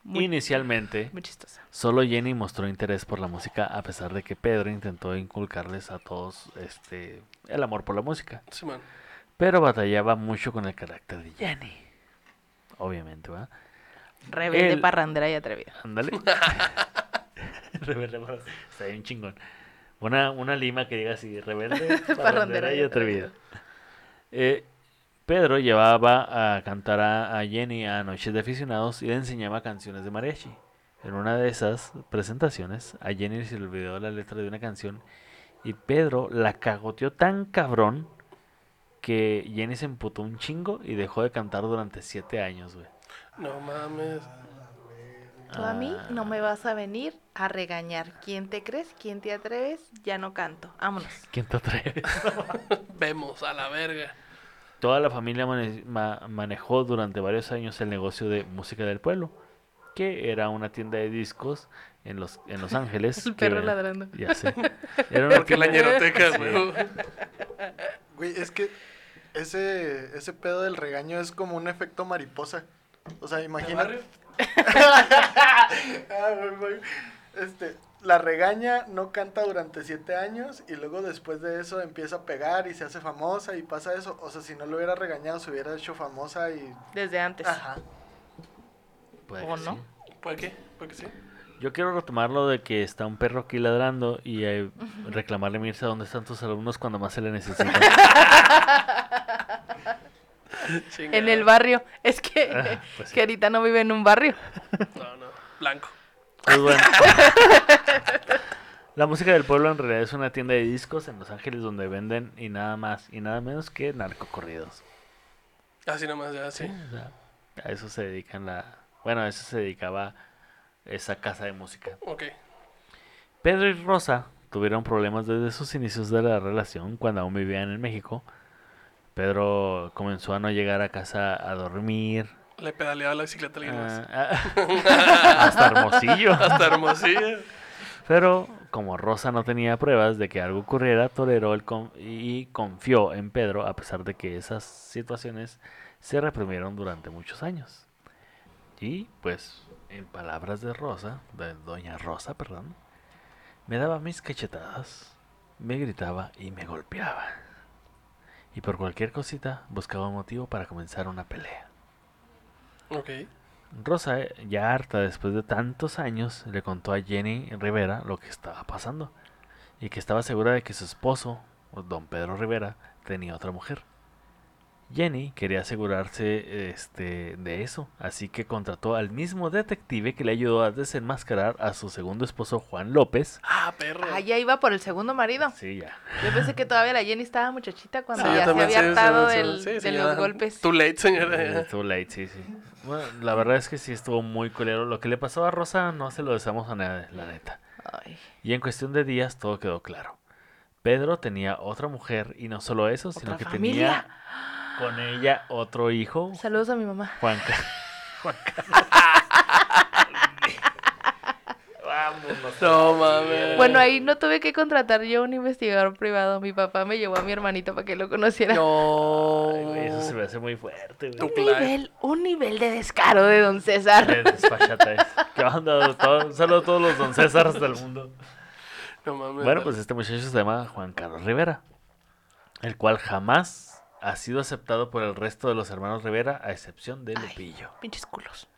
muy, Inicialmente, muy chistosa. Solo Jenny mostró interés por la música a pesar de que Pedro intentó inculcarles a todos este el amor por la música, Sí, man. pero batallaba mucho con el carácter de Jenny. Obviamente, ¿va? Rebelde, El- parrandera y atrevida. Ándale. <laughs> rebelde, parrandera. está bien chingón. Una, una lima que diga así, rebelde, <laughs> parrandera y atrevida. Eh, Pedro llevaba a cantar a, a Jenny a noches de aficionados y le enseñaba canciones de mariachi. En una de esas presentaciones, a Jenny se le olvidó la letra de una canción y Pedro la cagoteó tan cabrón que Jenny se emputó un chingo y dejó de cantar durante siete años, güey. No mames. Tú a mí no me vas a venir a regañar. ¿Quién te crees? ¿Quién te atreves? Ya no canto. Vámonos. ¿Quién te atreve? <laughs> Vemos a la verga. Toda la familia mane- ma- manejó durante varios años el negocio de música del pueblo, que era una tienda de discos en Los, en los Ángeles. <laughs> El que perro ven- ladrando. Ya sé. <laughs> Era una Porque la tienda- ñeroteca, Sí. güey. Güey, es que ese, ese pedo del regaño es como un efecto mariposa. O sea, imagínate. <laughs> Ah. Este, la regaña, no canta durante siete años y luego después de eso empieza a pegar y se hace famosa y pasa eso. O sea, si no lo hubiera regañado, se hubiera hecho famosa y... Desde antes. Ajá. Puede ¿O que no? sí. ¿Por qué? ¿Por qué sí? Yo quiero retomar lo de que está un perro aquí ladrando y eh, reclamarle a Mirza dónde están tus alumnos cuando más se le necesita. Chingada. <laughs> En el barrio. Es que, Ah, pues sí. que ahorita no vive en un barrio. No, no. Blanco. Pues bueno. <laughs> La música del pueblo en realidad es una tienda de discos en Los Ángeles donde venden y nada más y nada menos que narcocorridos. Así nomás, ya, sí. O sea, a eso se dedican la... Bueno, a eso se dedicaba esa casa de música. Ok. Pedro y Rosa tuvieron problemas desde sus inicios de la relación cuando aún vivían en México. Pedro comenzó a no llegar a casa a dormir. Le pedaleaba la bicicleta a alguien más. ah, ah, <laughs> hasta Hermosillo. Hasta Hermosillo. Pero como Rosa no tenía pruebas de que algo ocurriera, toleró el con- y confió en Pedro a pesar de que esas situaciones se reprimieron durante muchos años. Y pues, en palabras de Rosa, de Doña Rosa, perdón, me daba mis cachetadas, me gritaba y me golpeaba. Y por cualquier cosita buscaba un motivo para comenzar una pelea. Rosa, eh, ya harta después de tantos años, le contó a Jenny Rivera lo que estaba pasando y que estaba segura de que su esposo, don Pedro Rivera, tenía otra mujer. Jenny quería asegurarse este, de eso, así que contrató al mismo detective que le ayudó a desenmascarar a su segundo esposo Juan López. Ah, perro. Ah, ya iba por el segundo marido. Sí, ya. Yo pensé que todavía la Jenny estaba muchachita cuando Sí, yo ya se había hartado sí, del- sí, de los golpes. Too late, señora. Eh. Too late, sí, sí. Bueno, la verdad es que sí estuvo muy culero. Lo que le pasó a Rosa no se lo deseamos a nadie, la neta. Ay, Y en cuestión de días todo quedó claro. Pedro tenía otra mujer y no solo eso, sino que familia. tenía con ella otro hijo, Saludos a mi mamá. Juan <laughs> Vámonos. No mames. Bueno, ahí no tuve que contratar yo un investigador privado. Mi papá me llevó a mi hermanito para que lo conociera. No. Ay, güey, eso se me hace muy fuerte, güey. Un Claro. nivel, un nivel de descaro de don César. ¿Qué onda? Todo- Un saludo a todos los don Césars del mundo. No mames. Bueno, pues este muchacho se llama Juan Carlos Rivera, el cual jamás ha sido aceptado por el resto de los hermanos Rivera, a excepción de Ay. Lupillo. Pinches culos.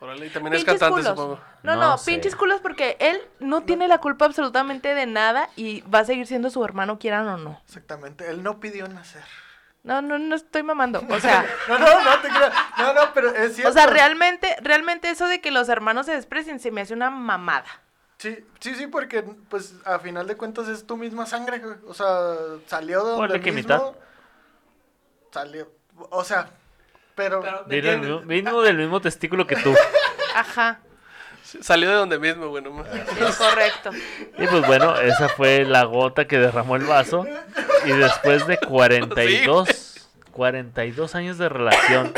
Órale, y también es cantante, culos. supongo. No, No no, sé. pinches culos porque él no tiene la culpa absolutamente de nada y va a seguir siendo su hermano, quieran o no. Exactamente, él no pidió nacer. No, no, no estoy mamando. O sea, <laughs> No, no, no te creas. No, no, pero es cierto. o sea, realmente, realmente eso de que los hermanos se desprecien se me hace una mamada. Sí, sí, sí, porque pues a final de cuentas es tu misma sangre, güey. O sea, salió de donde que mismo. mitad. Salió, o sea, pero, Pero- Vino, del mismo- vino del mismo testículo que tú. <laughs> Ajá, Salió de donde mismo, güey. no mames. es correcto. Y pues bueno, esa fue la gota que derramó el vaso. Y después de 42, 42 años de relación,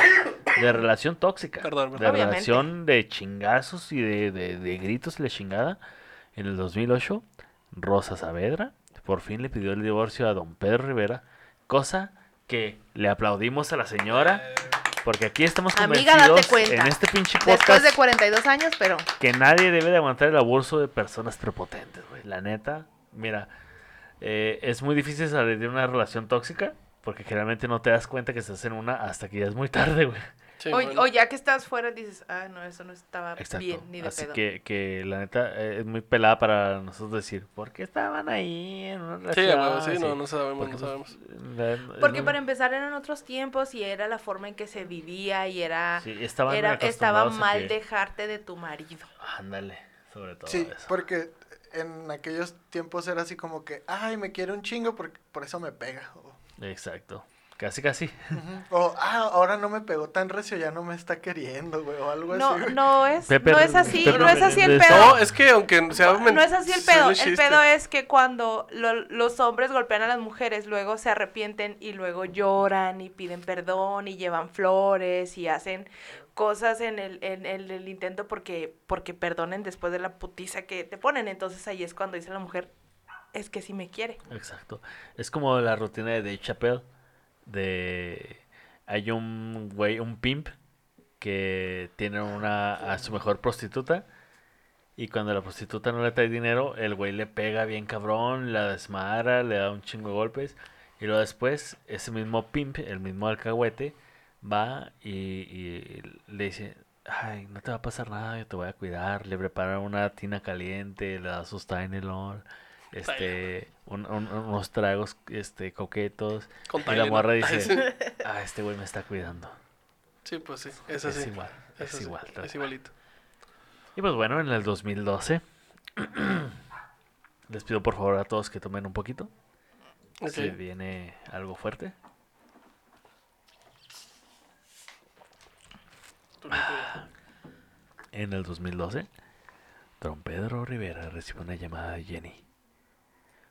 de relación tóxica, Perdón, de. Obviamente. relación de chingazos y de, de- de gritos y la chingada, en el 2008, Rosa Saavedra por fin le pidió el divorcio a don Pedro Rivera, cosa que le aplaudimos a la señora. Porque aquí estamos Amiga, convencidos date cuenta. en este pinche Después podcast de 42 años, pero que nadie debe de aguantar el abuso de personas prepotentes, güey. La neta, mira, eh, es muy difícil salir de una relación tóxica porque generalmente no te das cuenta que estás en una hasta que ya es muy tarde, güey. Sí, o, bueno. o ya que estás fuera dices, ah, no, eso no estaba Exacto. bien ni de Así pedo. que, que la neta eh, es muy pelada para nosotros decir, ¿por qué estaban ahí en una Sí, relación? a huevo, sí, no, no sabemos, Porque, no pues, sabemos. Porque para empezar eran otros tiempos y era la forma en que se vivía y era, Sí, estaban era estaba mal que- dejarte de tu marido. Ándale, sobre todo sí, eso. porque en aquellos tiempos era así como que, ay, me quiere un chingo, porque por eso me pega. Exacto. Casi, casi. o, ah, ahora no me pegó tan recio, ya no me está queriendo, güey, o algo No, así. güey. no es, Pepe no es así, Pepe no es así el pedo. No, es que aunque sea... No es así el pedo. El pedo es que cuando lo- los hombres golpean a las mujeres, luego se arrepienten y luego lloran y piden perdón y llevan flores y hacen cosas en el, en, el- el intento porque, porque perdonen después de la putiza que te ponen. Entonces ahí es cuando dice la mujer, es que sí me quiere. Exacto. Es como la rutina de Dave Chappelle. De. Hay un güey, un pimp, que tiene una a su mejor prostituta. Y cuando la prostituta no le trae dinero, el güey le pega bien cabrón, la desmadra, le da un chingo de golpes. Y luego después, ese mismo pimp, el mismo alcahuete, va y, y le dice, ay, no te va a pasar nada, yo te voy a cuidar. Le prepara una tina caliente, le da sus Tylenol, este, un- un- unos tragos este, coquetos. Con y la morra <laughs> dice, ah, este güey me está cuidando. Sí, pues sí, es igual, Es igual. Es igualito. Y pues bueno, en el 2012, <clears throat> les pido por favor a todos que tomen un poquito. Ok. Se viene algo fuerte. Puedes. En el 2012, don Pedro Rivera recibe una llamada de Jenny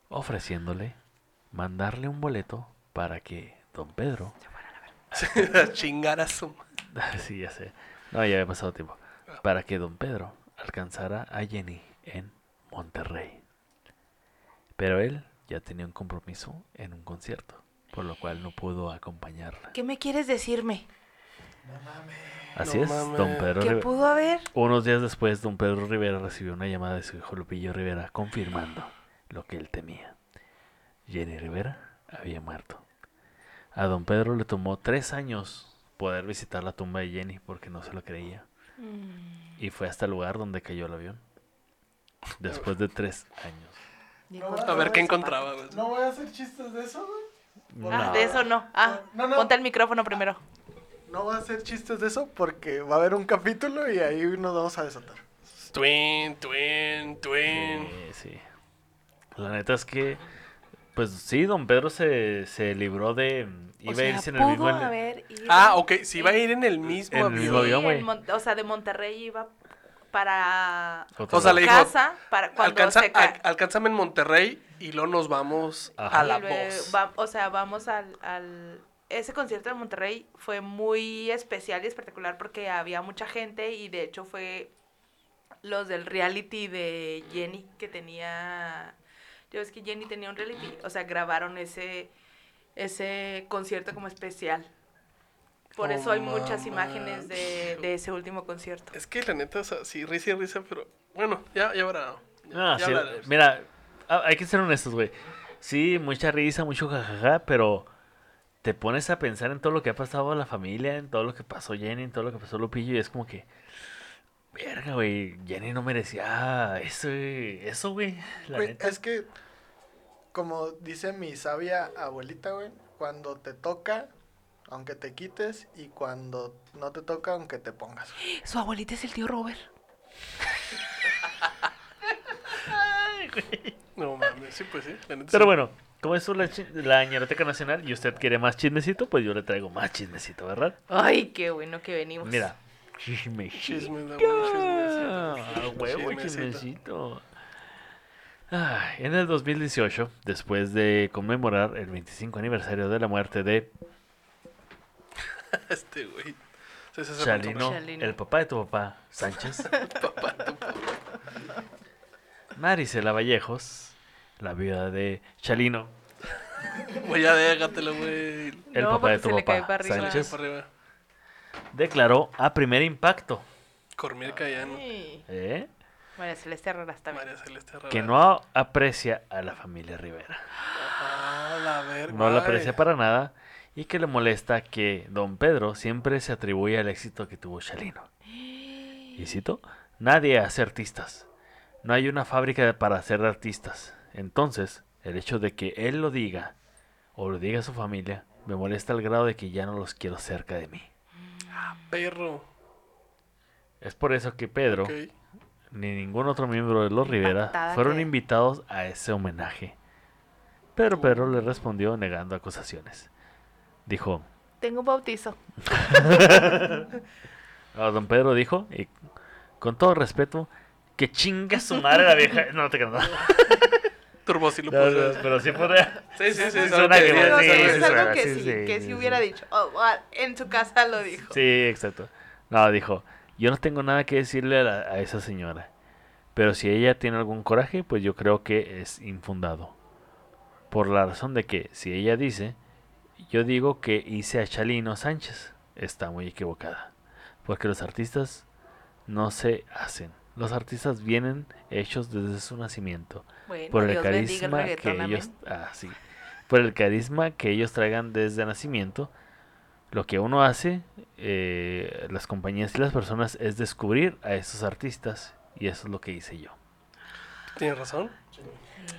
ofreciéndole mandarle un boleto para que don Pedro, <laughs> A chingar a su... <laughs> sí, ya sé, no, ya había pasado tiempo, para que don Pedro alcanzara a Jenny en Monterrey. Pero él ya tenía un compromiso en un concierto, por lo cual no pudo acompañarla. ¿Qué me quieres decirme? Así No es, don. Pedro ¿Qué pudo haber? Unos días después, don Pedro Rivera recibió una llamada de su hijo Lupillo Rivera confirmando lo que él temía. Jenny Rivera había muerto. A don Pedro le tomó tres años poder visitar la tumba de Jenny porque no se lo creía. Y fue hasta el lugar donde cayó el avión. Después de tres años. Dijo, A ver qué encontraba, güey. No voy a hacer chistes de eso, güey. Ah, No. de eso no. Ah, No, no. ponte el micrófono primero. No va a hacer chistes de eso porque va a haber un capítulo y ahí nos vamos a desatar. Twin, twin, twin. Sí, sí. La neta es que, pues sí, don Pedro se, se libró de... Iba O a irse en el mismo... haber ido Ah, ok, si va a ir en el mismo En el avión. mismo avión, Sí, güey. en Mon- o sea, de Monterrey iba para O sea, le dijo, casa para cuando Alcanza, se al- alcánzame en Monterrey y luego nos vamos Ajá. a la voz. va- o sea, vamos al, al... Ese concierto de Monterrey fue muy especial y espectacular porque había mucha gente y de hecho fue los del reality de Jenny que tenía... Yo ves que Jenny tenía un reality, o sea, grabaron ese, ese concierto como especial. Por Oh, eso hay muchas mamá. imágenes de, de ese último concierto. Es que la neta, o sea, sí, risa y risa, pero bueno, ya, ya verá. Ah, ya sí, mira, ah, hay que ser honestos, güey. Sí, mucha risa, mucho jajaja, pero te pones a pensar en todo lo que ha pasado a la familia, en todo lo que pasó Jenny, en todo lo que pasó Lupillo, y es como que, verga, güey, Jenny no merecía eso, güey, eso, güey, la neta. es que, como dice mi sabia abuelita, güey, cuando te toca, aunque te quites, y cuando no te toca, aunque te pongas. Su abuelita es el tío Robert. No mames, sí, pues sí. la neta Pero sí. bueno, como es la, la ñeroteca nacional y usted quiere más chismecito, pues yo le traigo más chismecito, ¿verdad? Ay, qué bueno que venimos. Mira, chismecito. Chisme, chismecito. Huevo, Chismecito. en el 2018, después de conmemorar el 25 aniversario de la muerte de <laughs> Este güey. Chalino, Chalino. el papá de tu papá, Sánchez, <laughs> Marisela Vallejos, la viuda de Chalino, Güey, ya déjatelo, güey. el No, papá de tu papá. Sánchez, Para arriba. Declaró a primer impacto Cormier Cayano. Ay, ¿eh? María Celeste Herreras también. María Celeste Herrera. que no aprecia a la familia Rivera. Ah, la verga. No la aprecia para nada y que le molesta que don Pedro siempre se atribuye al éxito que tuvo Chalino. Y cito, nadie hace artistas. No hay una fábrica para hacer artistas. Entonces, el hecho de que él lo diga o lo diga a su familia me molesta al grado de que ya no los quiero cerca de mí. Perro. Es por eso que Pedro ni ningún otro miembro de los Rivera Patada fueron que- invitados a ese homenaje. Pero Pedro le respondió negando acusaciones. Dijo, Tengo un bautizo. a <laughs> don Pedro dijo, y con todo respeto, que chinga su madre la vieja. No te creas. Turbo sí lo No, pero sí podría. <laughs> Sí, sí, sí. Sí es suena algo que sí, que- sí, hubiera dicho. Oh, en su casa lo dijo. Sí, exacto. No, dijo, yo no tengo nada que decirle a, la- a esa señora. Pero si ella tiene algún coraje, pues yo creo que es infundado. Por la razón de que si ella dice, yo digo que hice a Chalino Sánchez, está muy equivocada. Porque los artistas no se hacen. Los artistas vienen hechos desde su nacimiento. Bueno, por el Dios bendiga el carisma que ellos ah, sí. por el carisma que ellos traigan desde nacimiento lo que uno hace eh, las compañías y las personas es descubrir a esos artistas y eso es lo que hice yo ¿Tienes razón?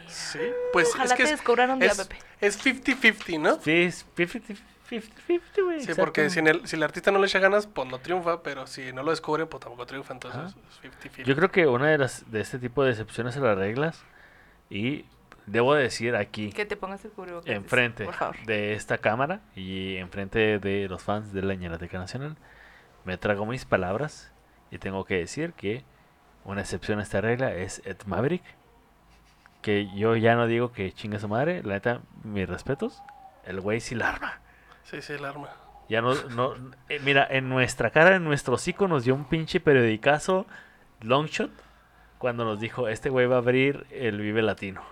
Sí. Pues Ojalá es que te es, descubran un día, es, Pepe. es 50-50, ¿no? sí es 50 50 güey Sí, exacto. porque si, en el, si el artista no le echa ganas, pues no triunfa, pero si no lo descubren, pues tampoco triunfa, entonces Ajá. es 50-50. yo creo que una de las de este tipo de excepciones a las reglas y debo decir aquí Que te pongas el cubrebocas. enfrente Por favor. de esta cámara y enfrente de los fans de la Ñerateca Nacional, me trago mis palabras y tengo que decir que una excepción a esta regla es Ed Maverick, que yo ya no digo que chinga su madre, la neta, mis respetos, el güey sí la arma. Sí, sí, el arma. Ya no, no eh, mira, en nuestra cara, en nuestro hocico nos dio un pinche periodicazo Longshot cuando nos dijo, este güey va a abrir el Vive Latino.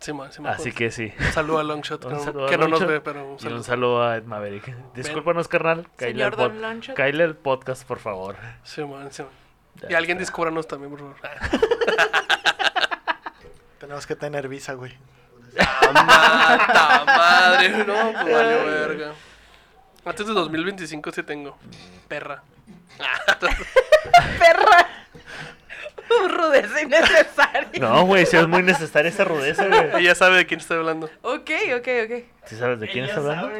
Sí, man, sí, Así que sí. Un saludo a Longshot, <laughs> Un que, saludo no, a que no nos ve, pero un Y un saludo. saludo a Ed Maverick. Discúlpanos, carnal. Pod- cáele al podcast, por favor. Sí, man, sí, man. Ya Y alguien descúbranos también, por favor. <laughs> Tenemos que tener visa, güey. ¡Mata madre! No, pues valió verga. Antes de 2025 sí tengo. Perra. Perra. Rudeza innecesaria. No, güey, si es muy necesaria esa rudeza, güey. Ella sabe de quién estoy hablando. Ok, ok, ok. ¿Sí sabes de quién está hablando?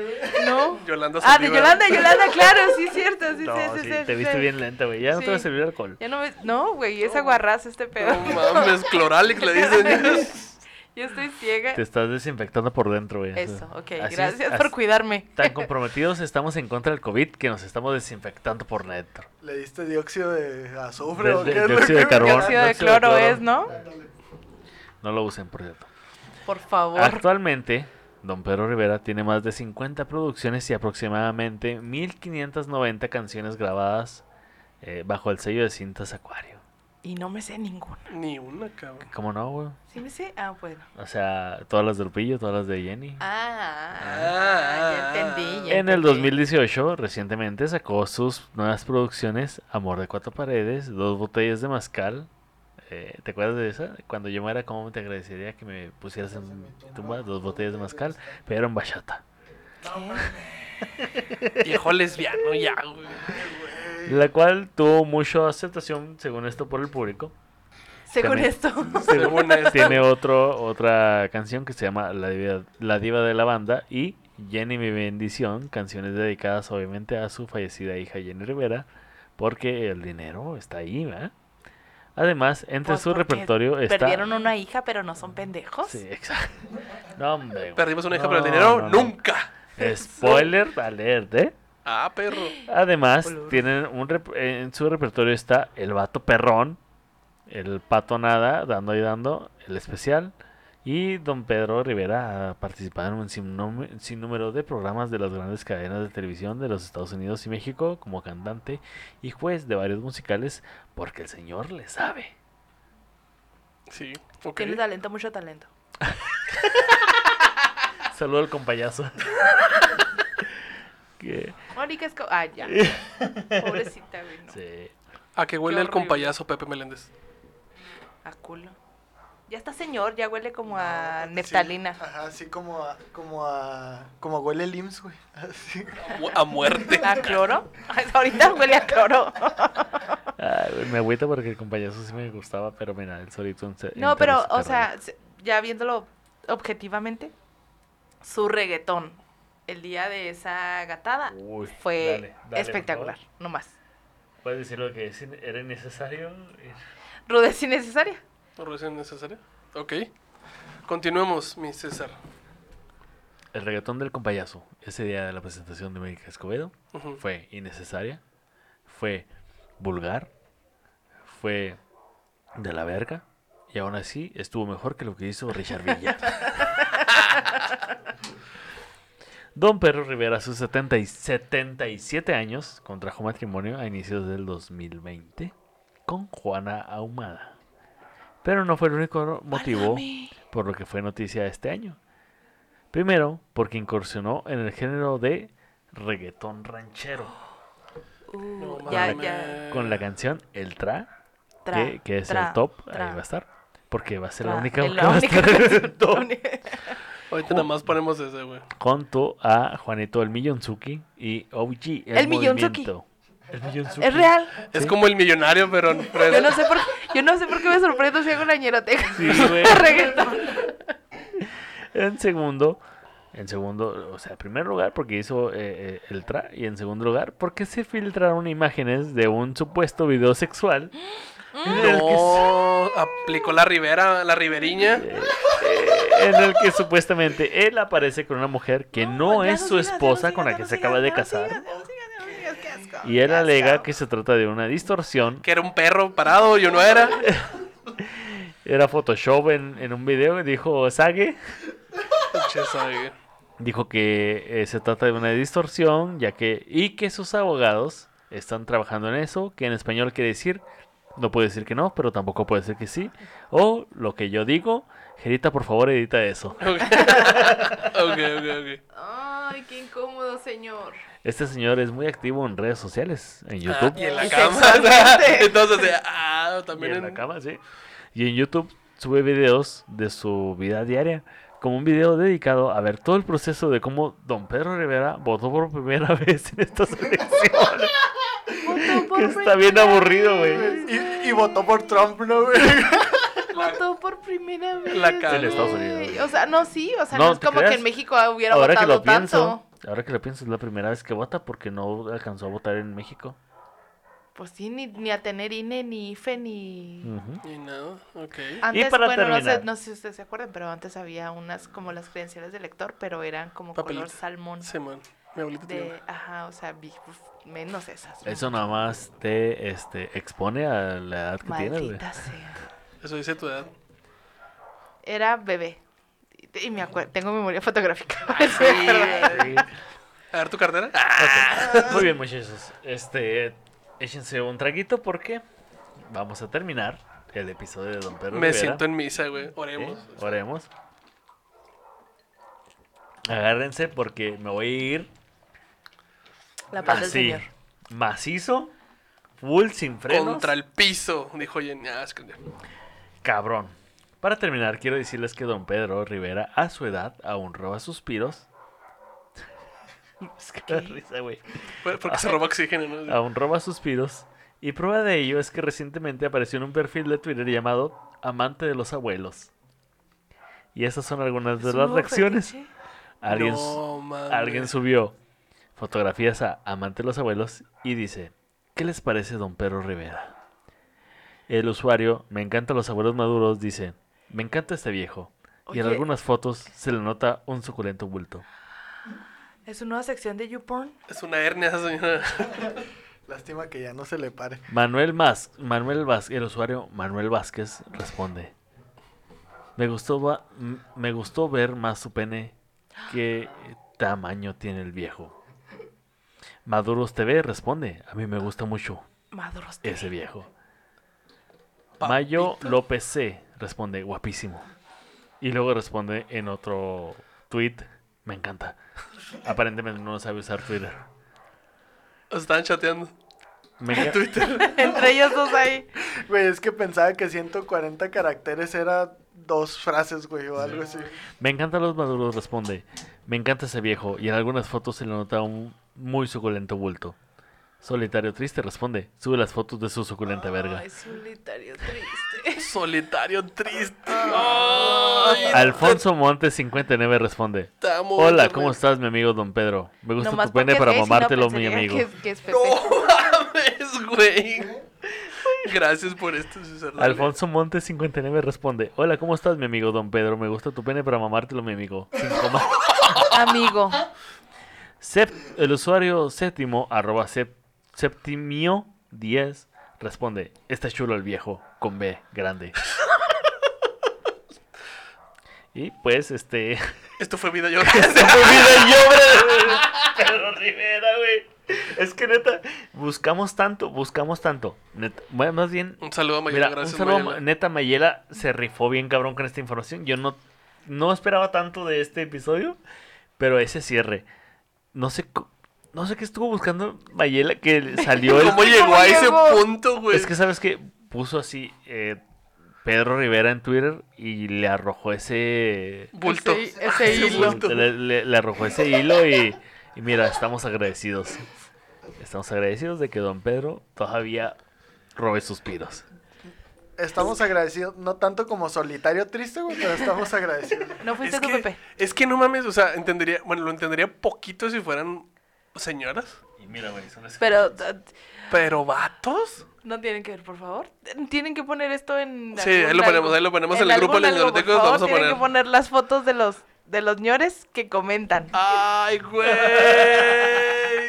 No. Yolanda Ah, de. Yolanda, Yolanda, claro, sí, cierto, sí, No, sí, sí, sí, te sí, viste sí. bien lenta, güey. Ya no te va a servir alcohol. Ya no me... No, güey, es aguarrazo este pedo. No mames, Cloralix le dicen. <laughs> Yo estoy ciega. Te estás desinfectando por dentro, güey. Eso, ok. Así es, Gracias así- por cuidarme. Tan <laughs> comprometidos estamos en contra del COVID que nos estamos desinfectando por dentro. ¿Le diste dióxido de azufre De- o de- qué dióxido de carbón. Dióxido de dióxido de cloro cloro. es, ¿no? No lo usen, por cierto. Por favor. Actualmente, Don Pedro Rivera tiene más de 50 producciones y aproximadamente 1590 canciones grabadas eh, bajo el sello de cintas Acuario. Y no me sé ninguna. Ni una, cabrón. ¿Cómo no, güey? ¿Sí me sé? Ah, bueno. O sea, todas las de Lupillo, todas las de Jenny. Ah, Ah, ya entendí. ya En el entendí. 2018, recientemente sacó sus nuevas producciones Amor de Cuatro Paredes, Dos Botellas de Mascal. Eh, ¿Te acuerdas de esa? Cuando yo muera, ¿cómo te agradecería que me pusieras en mi tumba dos botellas de mascal? Pero en bachata. <laughs> Viejo lesbiano ya, güey. La cual tuvo mucha aceptación, según esto, por el público. Según También. esto. <laughs> Según esto. Tiene otro, otra canción que se llama La Diva, La Diva de la Banda y Jenny Mi Bendición, canciones dedicadas obviamente a su fallecida hija Jenny Rivera, porque el dinero está ahí, ¿verdad? Además, entre Pues, su repertorio está... Perdieron una hija, pero no son pendejos. Sí, exacto. No, hombre. Perdimos una hija, No, pero el dinero no, no. nunca. Spoiler alert, ¿eh? Ah, perro. Además, tienen un rep- en su repertorio está el vato perrón, el pato nada, dando y dando, el especial. Y don Pedro Rivera ha participado en un sinnúmero sinnúmero de programas de las grandes cadenas de televisión de los Estados Unidos y México como cantante y juez de varios musicales porque el señor le sabe. Sí, ok. Tiene talento, mucho talento. <laughs> Saludo al compayazo. <laughs> Que- Mónica Esco... Ah, ya. <laughs> Pobrecita, güey. No. sí. ¿A qué huele Qué el horrible. compayazo Pepe Meléndez? A culo. Ya está señor, ya huele como a Sí, neftalina. Ajá, así como a, como a, como huele el IMSS, güey. <laughs> Así. Mu- A muerte. ¿A cloro? Ahorita huele a cloro. <laughs> Güey, me agüita porque el compayazo sí me gustaba, pero mira, el solito en se- No, pero, o sea, se- ya viéndolo objetivamente, su reggaetón el día de esa gatada Uy, fue dale, dale, espectacular, favor. no más. ¿Puedes decir lo que es- era innecesario? Rudez innecesaria. ¿Relación necesaria? Ok. Continuemos, mi César. El reggaetón del compayazo, ese día de la presentación de Mónica Escobedo, fue innecesaria, fue vulgar, fue de la verga, y aún así estuvo mejor que lo que hizo Richard Villa. <laughs> <laughs> Don Pedro Rivera, a sus 70 y 77 años, contrajo matrimonio a inicios del 2020 con Juana Ahumada. Pero no fue el único motivo por lo que fue noticia este año. Primero, porque incursionó en el género de reggaetón ranchero Uh, No ya, mames. ya. con la canción El Tra, Tra, que, que es tra, el top, tra, ahí va a estar. Porque va a ser tra. la única Es que la va a única estar en el canción- top. <laughs> Ahorita nada más ponemos ese, güey. Junto a Juanito el Millonzuki y OG el, El Millonzuki. Movimiento. El Millonzuki. Es real. Es como el millonario, pero... pero- Yo no sé por qué, yo no sé por qué me sorprendo si hago una ñeroteca. Sí, <laughs> güey. En segundo, en segundo, o sea, en primer lugar porque hizo eh, eh, el tra y en segundo lugar porque se filtraron imágenes de un supuesto video sexual No, aplicó la ribera, la riberiña. en el que supuestamente él aparece con una mujer que no es no su sigas, esposa con la que se acaba de casar. Y él alega que se trata de una distorsión. Que era un perro parado, yo no era. <laughs> Era Photoshop en, en un video y dijo Sage. Dijo que eh, se trata de una distorsión, ya que. y que sus abogados están trabajando en eso, que en español quiere decir. No puede decir que no, pero tampoco puede decir que sí. O lo que yo digo, Gerita, por favor, edita eso. Ok, <laughs> ok, ok. ok. Ay, qué incómodo, señor. Este señor es muy activo en redes sociales, en Ah, YouTube. y en la cama. <laughs> Entonces, ah, Y también en la cama, sí. Y en YouTube sube videos de su vida diaria. Como un video dedicado a ver todo el proceso de cómo Don Pedro Rivera votó por primera <laughs> vez en estas <laughs> elecciones. Votó por que está bien aburrido, güey. Y, y votó por Trump, ¿no, güey? <laughs> votó por primera vez. La. En Estados. Unidos. O sea, no, sí, o sea, No, no, es ¿te como creas? que en México hubiera Ahora que votado lo pienso, tanto. ahora que lo pienso, es la primera vez que vota porque no alcanzó a votar en México. Pues sí, ni, ni a tener INE, ni IFE, ni... Ujú. Y no, ok. Antes, para bueno, no sé, no sé si ustedes se acuerdan, pero antes había unas como las credenciales de lector, pero eran como Papelito. color salmón. Simón. Mi abuelita De, ajá, o sea, vi- uf, menos esas. Eso nada más te este, expone a la edad que tienes. Maldita sea. Eso dice tu edad. Era bebé. Y, y me acuerdo, tengo memoria fotográfica. <laughs> Sí, me <laughs> acuerdo. A ver tu cartera. Ah, Muy bien, muchachos. Este, échense un traguito porque vamos a terminar el episodio de Don Pedro me Rivera. siento en misa, güey. ¿eh? Oremos. Oremos. Agárrense porque me voy a ir La paz del así, Señor. macizo, full, sin frenos, Contra el piso, dijo Jenny. Ah, es que- cabrón. Para terminar, quiero decirles que Don Pedro Rivera, a su edad, aún roba suspiros. <laughs> es que risa, güey. Porque se roba oxígeno, ¿no? aún roba suspiros. Y prueba de ello es que recientemente apareció en un perfil de Twitter llamado Amante de los Abuelos. Y esas son algunas de ¿Es un las reacciones. fetiche? Alguien, No, mames. alguien subió fotografías a Amante de los Abuelos y dice, ¿qué les parece Don Pedro Rivera? El usuario, me encantan los abuelos maduros, dice, me encanta este viejo. Y en algunas fotos se le nota un suculento bulto. Es una nueva sección de YouPorn. Es una hernia esa señora. <laughs> Lástima que ya no se le pare. Manuel Mas, Manuel Vázquez, el usuario Manuel Vázquez responde. Me gustó, va- me gustó ver más su pene qué tamaño tiene el viejo. Maduros TV responde. A mí me gusta mucho Maduros. ese viejo. Mayo López C responde. Guapísimo. Y luego responde en otro tweet. Me encanta. Aparentemente no sabe usar Twitter. Os estaban chateando. Me <laughs> enca- <laughs> Entre ellos dos ahí. Güey, es que pensaba que 140 caracteres era dos frases, güey, o algo así. Me encantan los maduros, responde. Me encanta ese viejo y en algunas fotos se le nota un muy suculento bulto. Solitario triste responde. Sube las fotos de su suculenta verga. Ay, solitario triste. Solitario triste. Ay, Alfonso Montes 59 responde. te amo, Hola. ¿cómo estás, mi amigo Don Pedro? Me gusta Nomás tu pene para mamártelo, mi amigo. Que, es- que es. No mames, güey. Gracias por esto. Alfonso Montes 59 responde. Hola, ¿cómo estás, mi amigo Don Pedro? Me gusta tu pene para mamártelo, mi amigo. Amigo. Sep- el usuario séptimo, arroba sep- septimio 10, responde, está chulo el viejo, con B, grande. <laughs> y pues, este... <laughs> Esto fue vida yo. <laughs> Pedro Rivera, güey. Es que neta, buscamos tanto, buscamos tanto. Neta, bueno, más bien, Un saludo a Mayela, mira, gracias un saludo, Mayela. neta, Mayela se rifó bien cabrón con esta información. Yo no, no esperaba tanto de este episodio, pero ese cierre, no sé, no sé qué estuvo buscando Mayela que salió el... ¿Cómo llegó a ese punto, güey? Es que sabes que puso así eh, Pedro Rivera en Twitter y le arrojó ese... Bulto. Ese- <laughs> ese hilo. bulto. Le, le- le arrojó ese hilo y, y mira, estamos agradecidos. Estamos agradecidos de que don Pedro todavía robe suspiros. Estamos agradecidos, no tanto como solitario triste, güey, pero estamos agradecidos. <laughs> No fuiste Es tú, que, Pepe. es que no mames, o sea, entendería, bueno, lo entendería poquito si fueran señoras, Y mira, güey, son Pero uh, pero vatos. no tienen que ver, por favor. Tienen que poner esto en. Sí, ahí lo ponemos, ahí lo ponemos en el grupo de favor, vamos a Tienen poner. que poner las fotos de los de los ñores que comentan. Ay, <laughs> güey.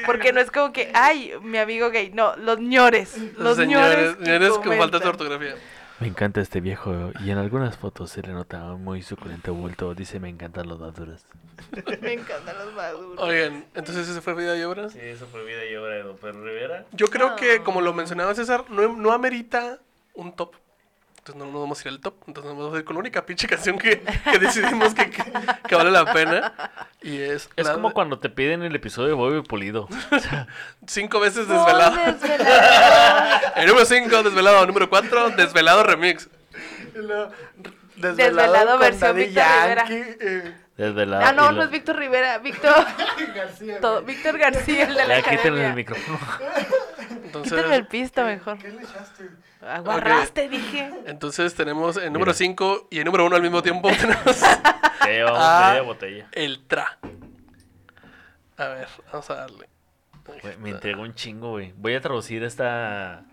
Porque no es como que, ay, mi amigo gay. No, los ñores. Los señores, ñores. que señores con falta de ortografía. Me encanta este viejo y en algunas fotos se le nota muy suculento bulto. Dice, me encantan los maduros. <laughs> Me encantan los maduros. Oigan, entonces ese fue vida y obra. Sí, eso fue vida y obra de don Pedro Rivera. Yo creo No. que, como lo mencionaba César, no, no amerita un top. Entonces no nos vamos a ir al top. Entonces nos vamos a ir con la única pinche canción que, que decidimos que, que, que vale la pena. Y es, Es como de- cuando te piden el episodio de Bobby Pulido. <laughs> cinco veces desvelado. desvelado. <laughs> El número 5, desvelado. Número 4, desvelado remix. Desvelado con versión Daddy Rivera. Eh, Desde la. Ah, no, no es Víctor Rivera, Víctor. <laughs> García. todo- Víctor García, el de la Ya quítenle el micrófono. Entonces, Quítenle el pisto mejor. ¿Qué le echaste? Aguarraste, dije. entonces tenemos el número Mira. 5 y el número 1 al mismo tiempo. <laughs> Tenemos llevamos <laughs> Ah. media botella. el tra. A ver, vamos a darle. Güey, me entregó un chingo, güey. Voy a traducir esta.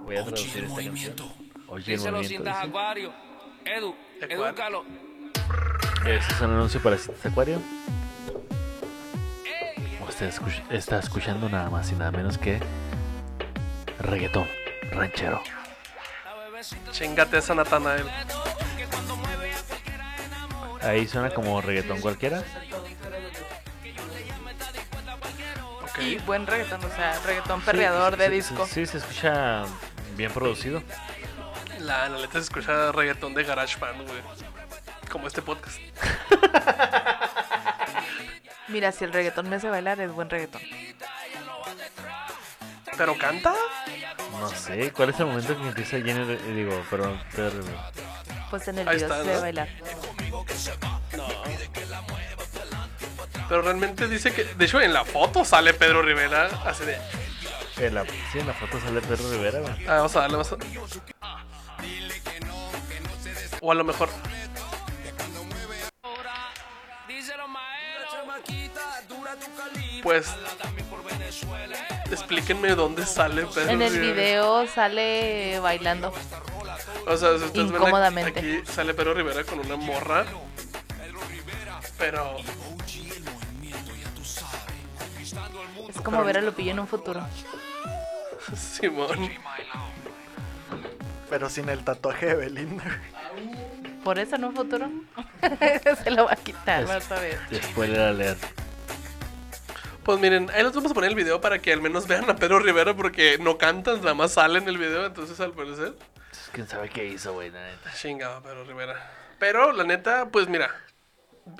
Voy a Oye, traducir el esta movimiento. canción. Oye, el Díselo movimiento. cintas dice. acuario. Edu, edúcalo. Ese es un anuncio para Citas Acuario. Usted está escuchando nada más y nada menos que reggaetón ranchero. Chingate esa Natanael. Ahí suena como reggaetón cualquiera. Y buen reggaetón, o sea, reggaetón perreador de Sí, sí, disco. Sí, se escucha bien producido. La, la neta se escucha reggaetón de GarageBand, güey. Como este podcast. Mira, si el reggaetón me hace bailar, es buen reggaetón. ¿Pero canta? No sé, ¿cuál es el momento que empieza Jenny? Re- Digo, perdón, Pedro Rivera? Pues en el Ahí video está, se ¿no? bailar. Pero realmente dice que. De hecho, en la foto sale Pedro Rivera. Así de. En la, sí, en la foto sale Pedro Rivera, güey. Ah, vamos a darle, vamos a. O a lo mejor. Pues. Explíquenme dónde sale Pedro En el Rivera. video sale bailando. O sea, si ustedes ven Incómodamente. aquí sale Pedro Rivera con una morra. Pero. Es como ver a Lupillo en un futuro. <laughs> Simón. Pero sin el tatuaje de Belinda. Por eso en un futuro <laughs> se lo va a quitar, vas a ver. Spoiler alert. Pues miren, ahí les vamos a poner el video para que al menos vean a Pedro Rivera porque no cantan, nada más sale en el video, entonces al parecer. ¿Quién sabe qué hizo, güey? La neta. Chingado, Pedro Rivera. Pero la neta, pues mira,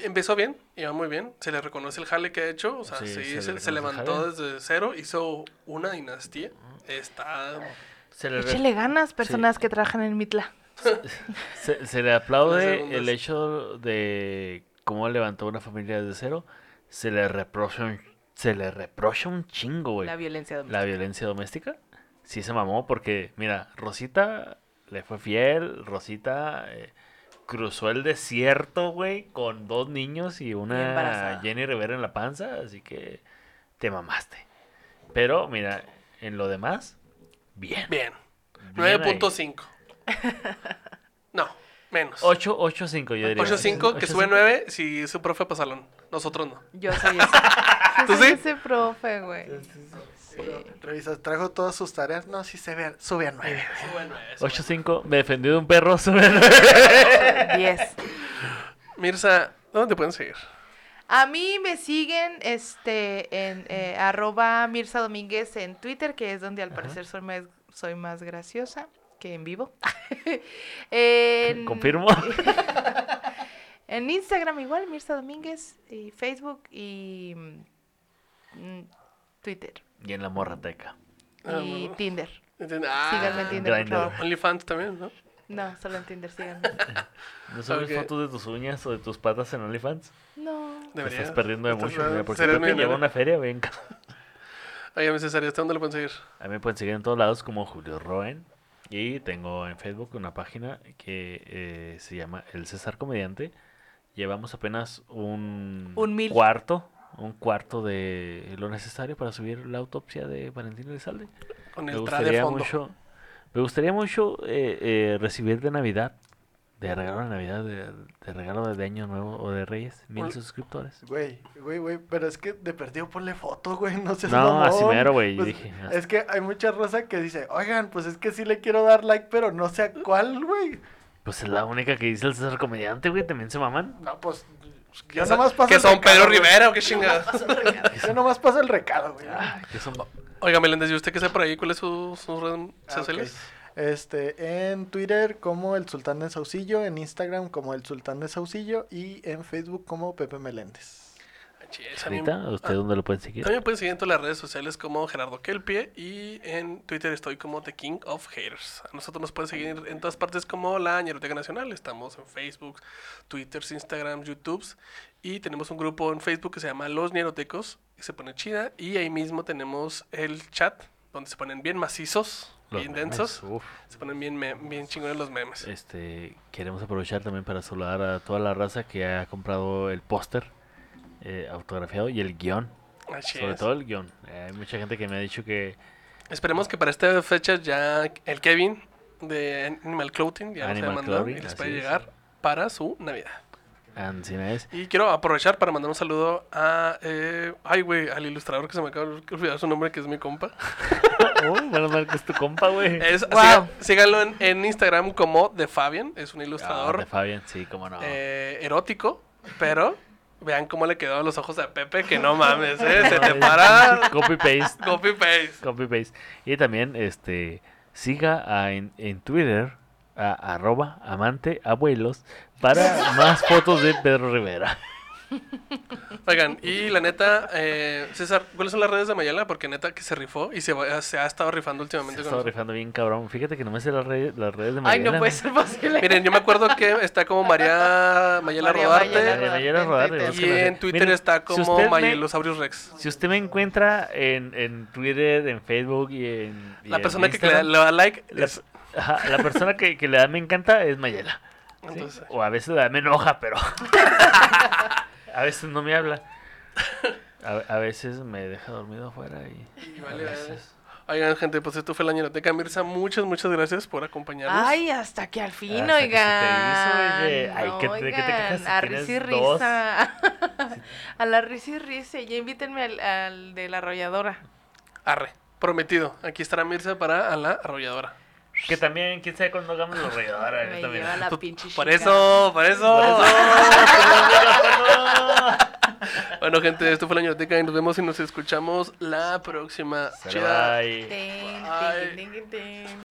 empezó bien, iba muy bien. Se le reconoce el jale que ha hecho. O sea, Sí, sí, se levantó desde cero, hizo una dinastía. Está. Se le, Échale ganas, personas que trabajan en Mitla. <laughs> se, se le aplaude el hecho de cómo levantó una familia desde cero. Se le reprocha un, se le reprocha un chingo, güey. La violencia doméstica. La violencia doméstica. Sí se mamó porque, mira, Rosita le fue fiel. Rosita eh, cruzó el desierto, güey, con dos niños y una. Jenny Rivera en la panza. Así que te mamaste. Pero, mira, en lo demás, bien. Bien. Bien ahí. 9.5. <laughs> No, menos. 8, 8, 5, yo diría. 8.5, que 8, sube 5. 9 si su profe salón. Nosotros no. Yo soy ese. <laughs> ¿Tú sí? ese profe, güey. Revisas, trajo todas sus tareas. No, sí se ve, sube a nueve. 8, 5. Me defendió de un perro. <laughs> sube a nueve. 10. Mirza, ¿dónde te pueden seguir? A mí me siguen este en eh, arroba Mirza Domínguez en Twitter, que es donde al parecer soy más, soy más graciosa que en vivo. <laughs> En- <laughs> Confirmo. En Instagram igual, Mirza Domínguez, y Facebook y mm, Twitter. Y en la morrateca. Ah, Y bueno. Tinder. Ah, Síganme en Tinder, por Grindr. favor. OnlyFans también, ¿no? No, solo en Tinder, síganme. <laughs> ¿No subes fotos de tus uñas o de tus patas en OnlyFans? No. Te estás perdiendo de mucho. Mira, por si serías Pepe lleva una feria, ven. Oye, mi César, ¿y hasta dónde lo pueden seguir? A mí me pueden seguir en todos lados como Julio Roen. Y tengo en Facebook una página que eh, se llama El César Comediante. Llevamos apenas un, Un mil. cuarto, un cuarto de lo necesario para subir la autopsia de Valentín Elizalde. Con Me el de gustaría fondo. mucho, me gustaría mucho eh, eh, recibir de Navidad, de regalo de Navidad, de, de regalo de Año Nuevo o de Reyes, mil Ol- suscriptores. Güey, güey, güey, pero es que de perdido ponle foto, güey, no seas No, así mamón. mero, güey, yo Pues, dije, Es que hay mucha rosa que dice, oigan, pues es que sí le quiero dar like, pero no sé a cuál, güey. Pues es la única que dice el César Comediante, güey, también se maman. No, pues, ¿Qué yo son- nomás paso ¿Qué el son recado, Pedro. Rivera o qué chingada? Yo nomás paso el recado, güey. Que son... Oiga, Meléndez, ¿y usted qué sabe por ahí? ¿Cuáles son sus redes Ah, sociales? Este, en Twitter como el Sultán de Saucillo, en Instagram como el Sultán de Saucillo y en Facebook como Pepe Meléndez. Yes, a mí- Rita, ¿usted dónde lo pueden seguir? Mí me pueden seguir en todas las redes sociales como Gerardo Kelpie y en Twitter estoy como The King of Haters. A nosotros nos pueden seguir en todas partes como la Ñeroteca Nacional. Estamos en Facebook, Twitter, Instagram, YouTube y tenemos un grupo en Facebook que se llama Los Ñerotecos y se pone chida. Y ahí mismo tenemos el chat donde se ponen bien macizos, Los bien memes, densos. uf. Se ponen bien, bien chingones los memes. Este, queremos aprovechar también para saludar a toda la raza que ha comprado el póster eh, autografiado y el guion. Así Sobre es. todo el guion. Eh, hay mucha gente que me ha dicho que Esperemos que para esta fecha ya el Kevin de Animal Clothing ya nos Animal haya mandado y les puede es. llegar para su Navidad. Y quiero aprovechar para mandar un saludo a. Eh, ay, güey, al ilustrador que se me acaba de olvidar su nombre, que es mi compa. <laughs> Menos mal que es tu compa, güey. Wow. síganlo en, en Instagram como The Fabian. Es un Ah, ilustrador de Fabián, sí, cómo no. eh, erótico, pero vean cómo le quedaron los ojos a Pepe, que no mames, ¿eh? <laughs> Se te para. Copy paste. Copy paste. Copy paste. Y también, este, siga a- en, en Twitter a arroba amante abuelos para <laughs> más fotos de Pedro Rivera. Oigan, y la neta, eh, César, ¿cuáles son las redes de Mayala? Porque neta que se rifó y se, va- se ha estado rifando Se últimamente con estaba nosotros. rifando bien cabrón. Fíjate que no me sé las redes, las redes de Ay, Mariela. no puede ser posible. Miren, yo me acuerdo que está como María <laughs> Mayela María Rodarte. Mayela. Mayela Rodarte, Y en. Twitter Miren, está si como usted me- Mayelosaurus Rex. Si usted me encuentra en, en Twitter, en Facebook y en. y La en persona que le da, Instagram, le da like La, es- ajá, la persona que, que le da me encanta es Mayela. ¿sí? <laughs> Entonces- O a veces le da me enoja, pero. <laughs> a veces no me habla. A, a veces me deja dormido afuera y. Y vale, a vale. veces- Oigan, gente, pues esto fue la ñeroteca. Mirza, muchas, muchas gracias por acompañarnos. Ay, hasta que al fin, Hasta que se te oigan. hizo, oye. Ay, ¿qué te- qué te quejas Oigan, si a risa y risa. <laughs> a la risa y risa. Ya invítenme al, al de la arrolladora. Arre, prometido. Aquí estará Mirza para a la arrolladora. Que también, quién sabe cuándo hagamos los rayadores. Me también. lleva la pinche Por eso, por eso. Por eso, Bueno, gente, esto fue la ñeroteca y nos vemos y nos escuchamos la próxima. Bye. Bye.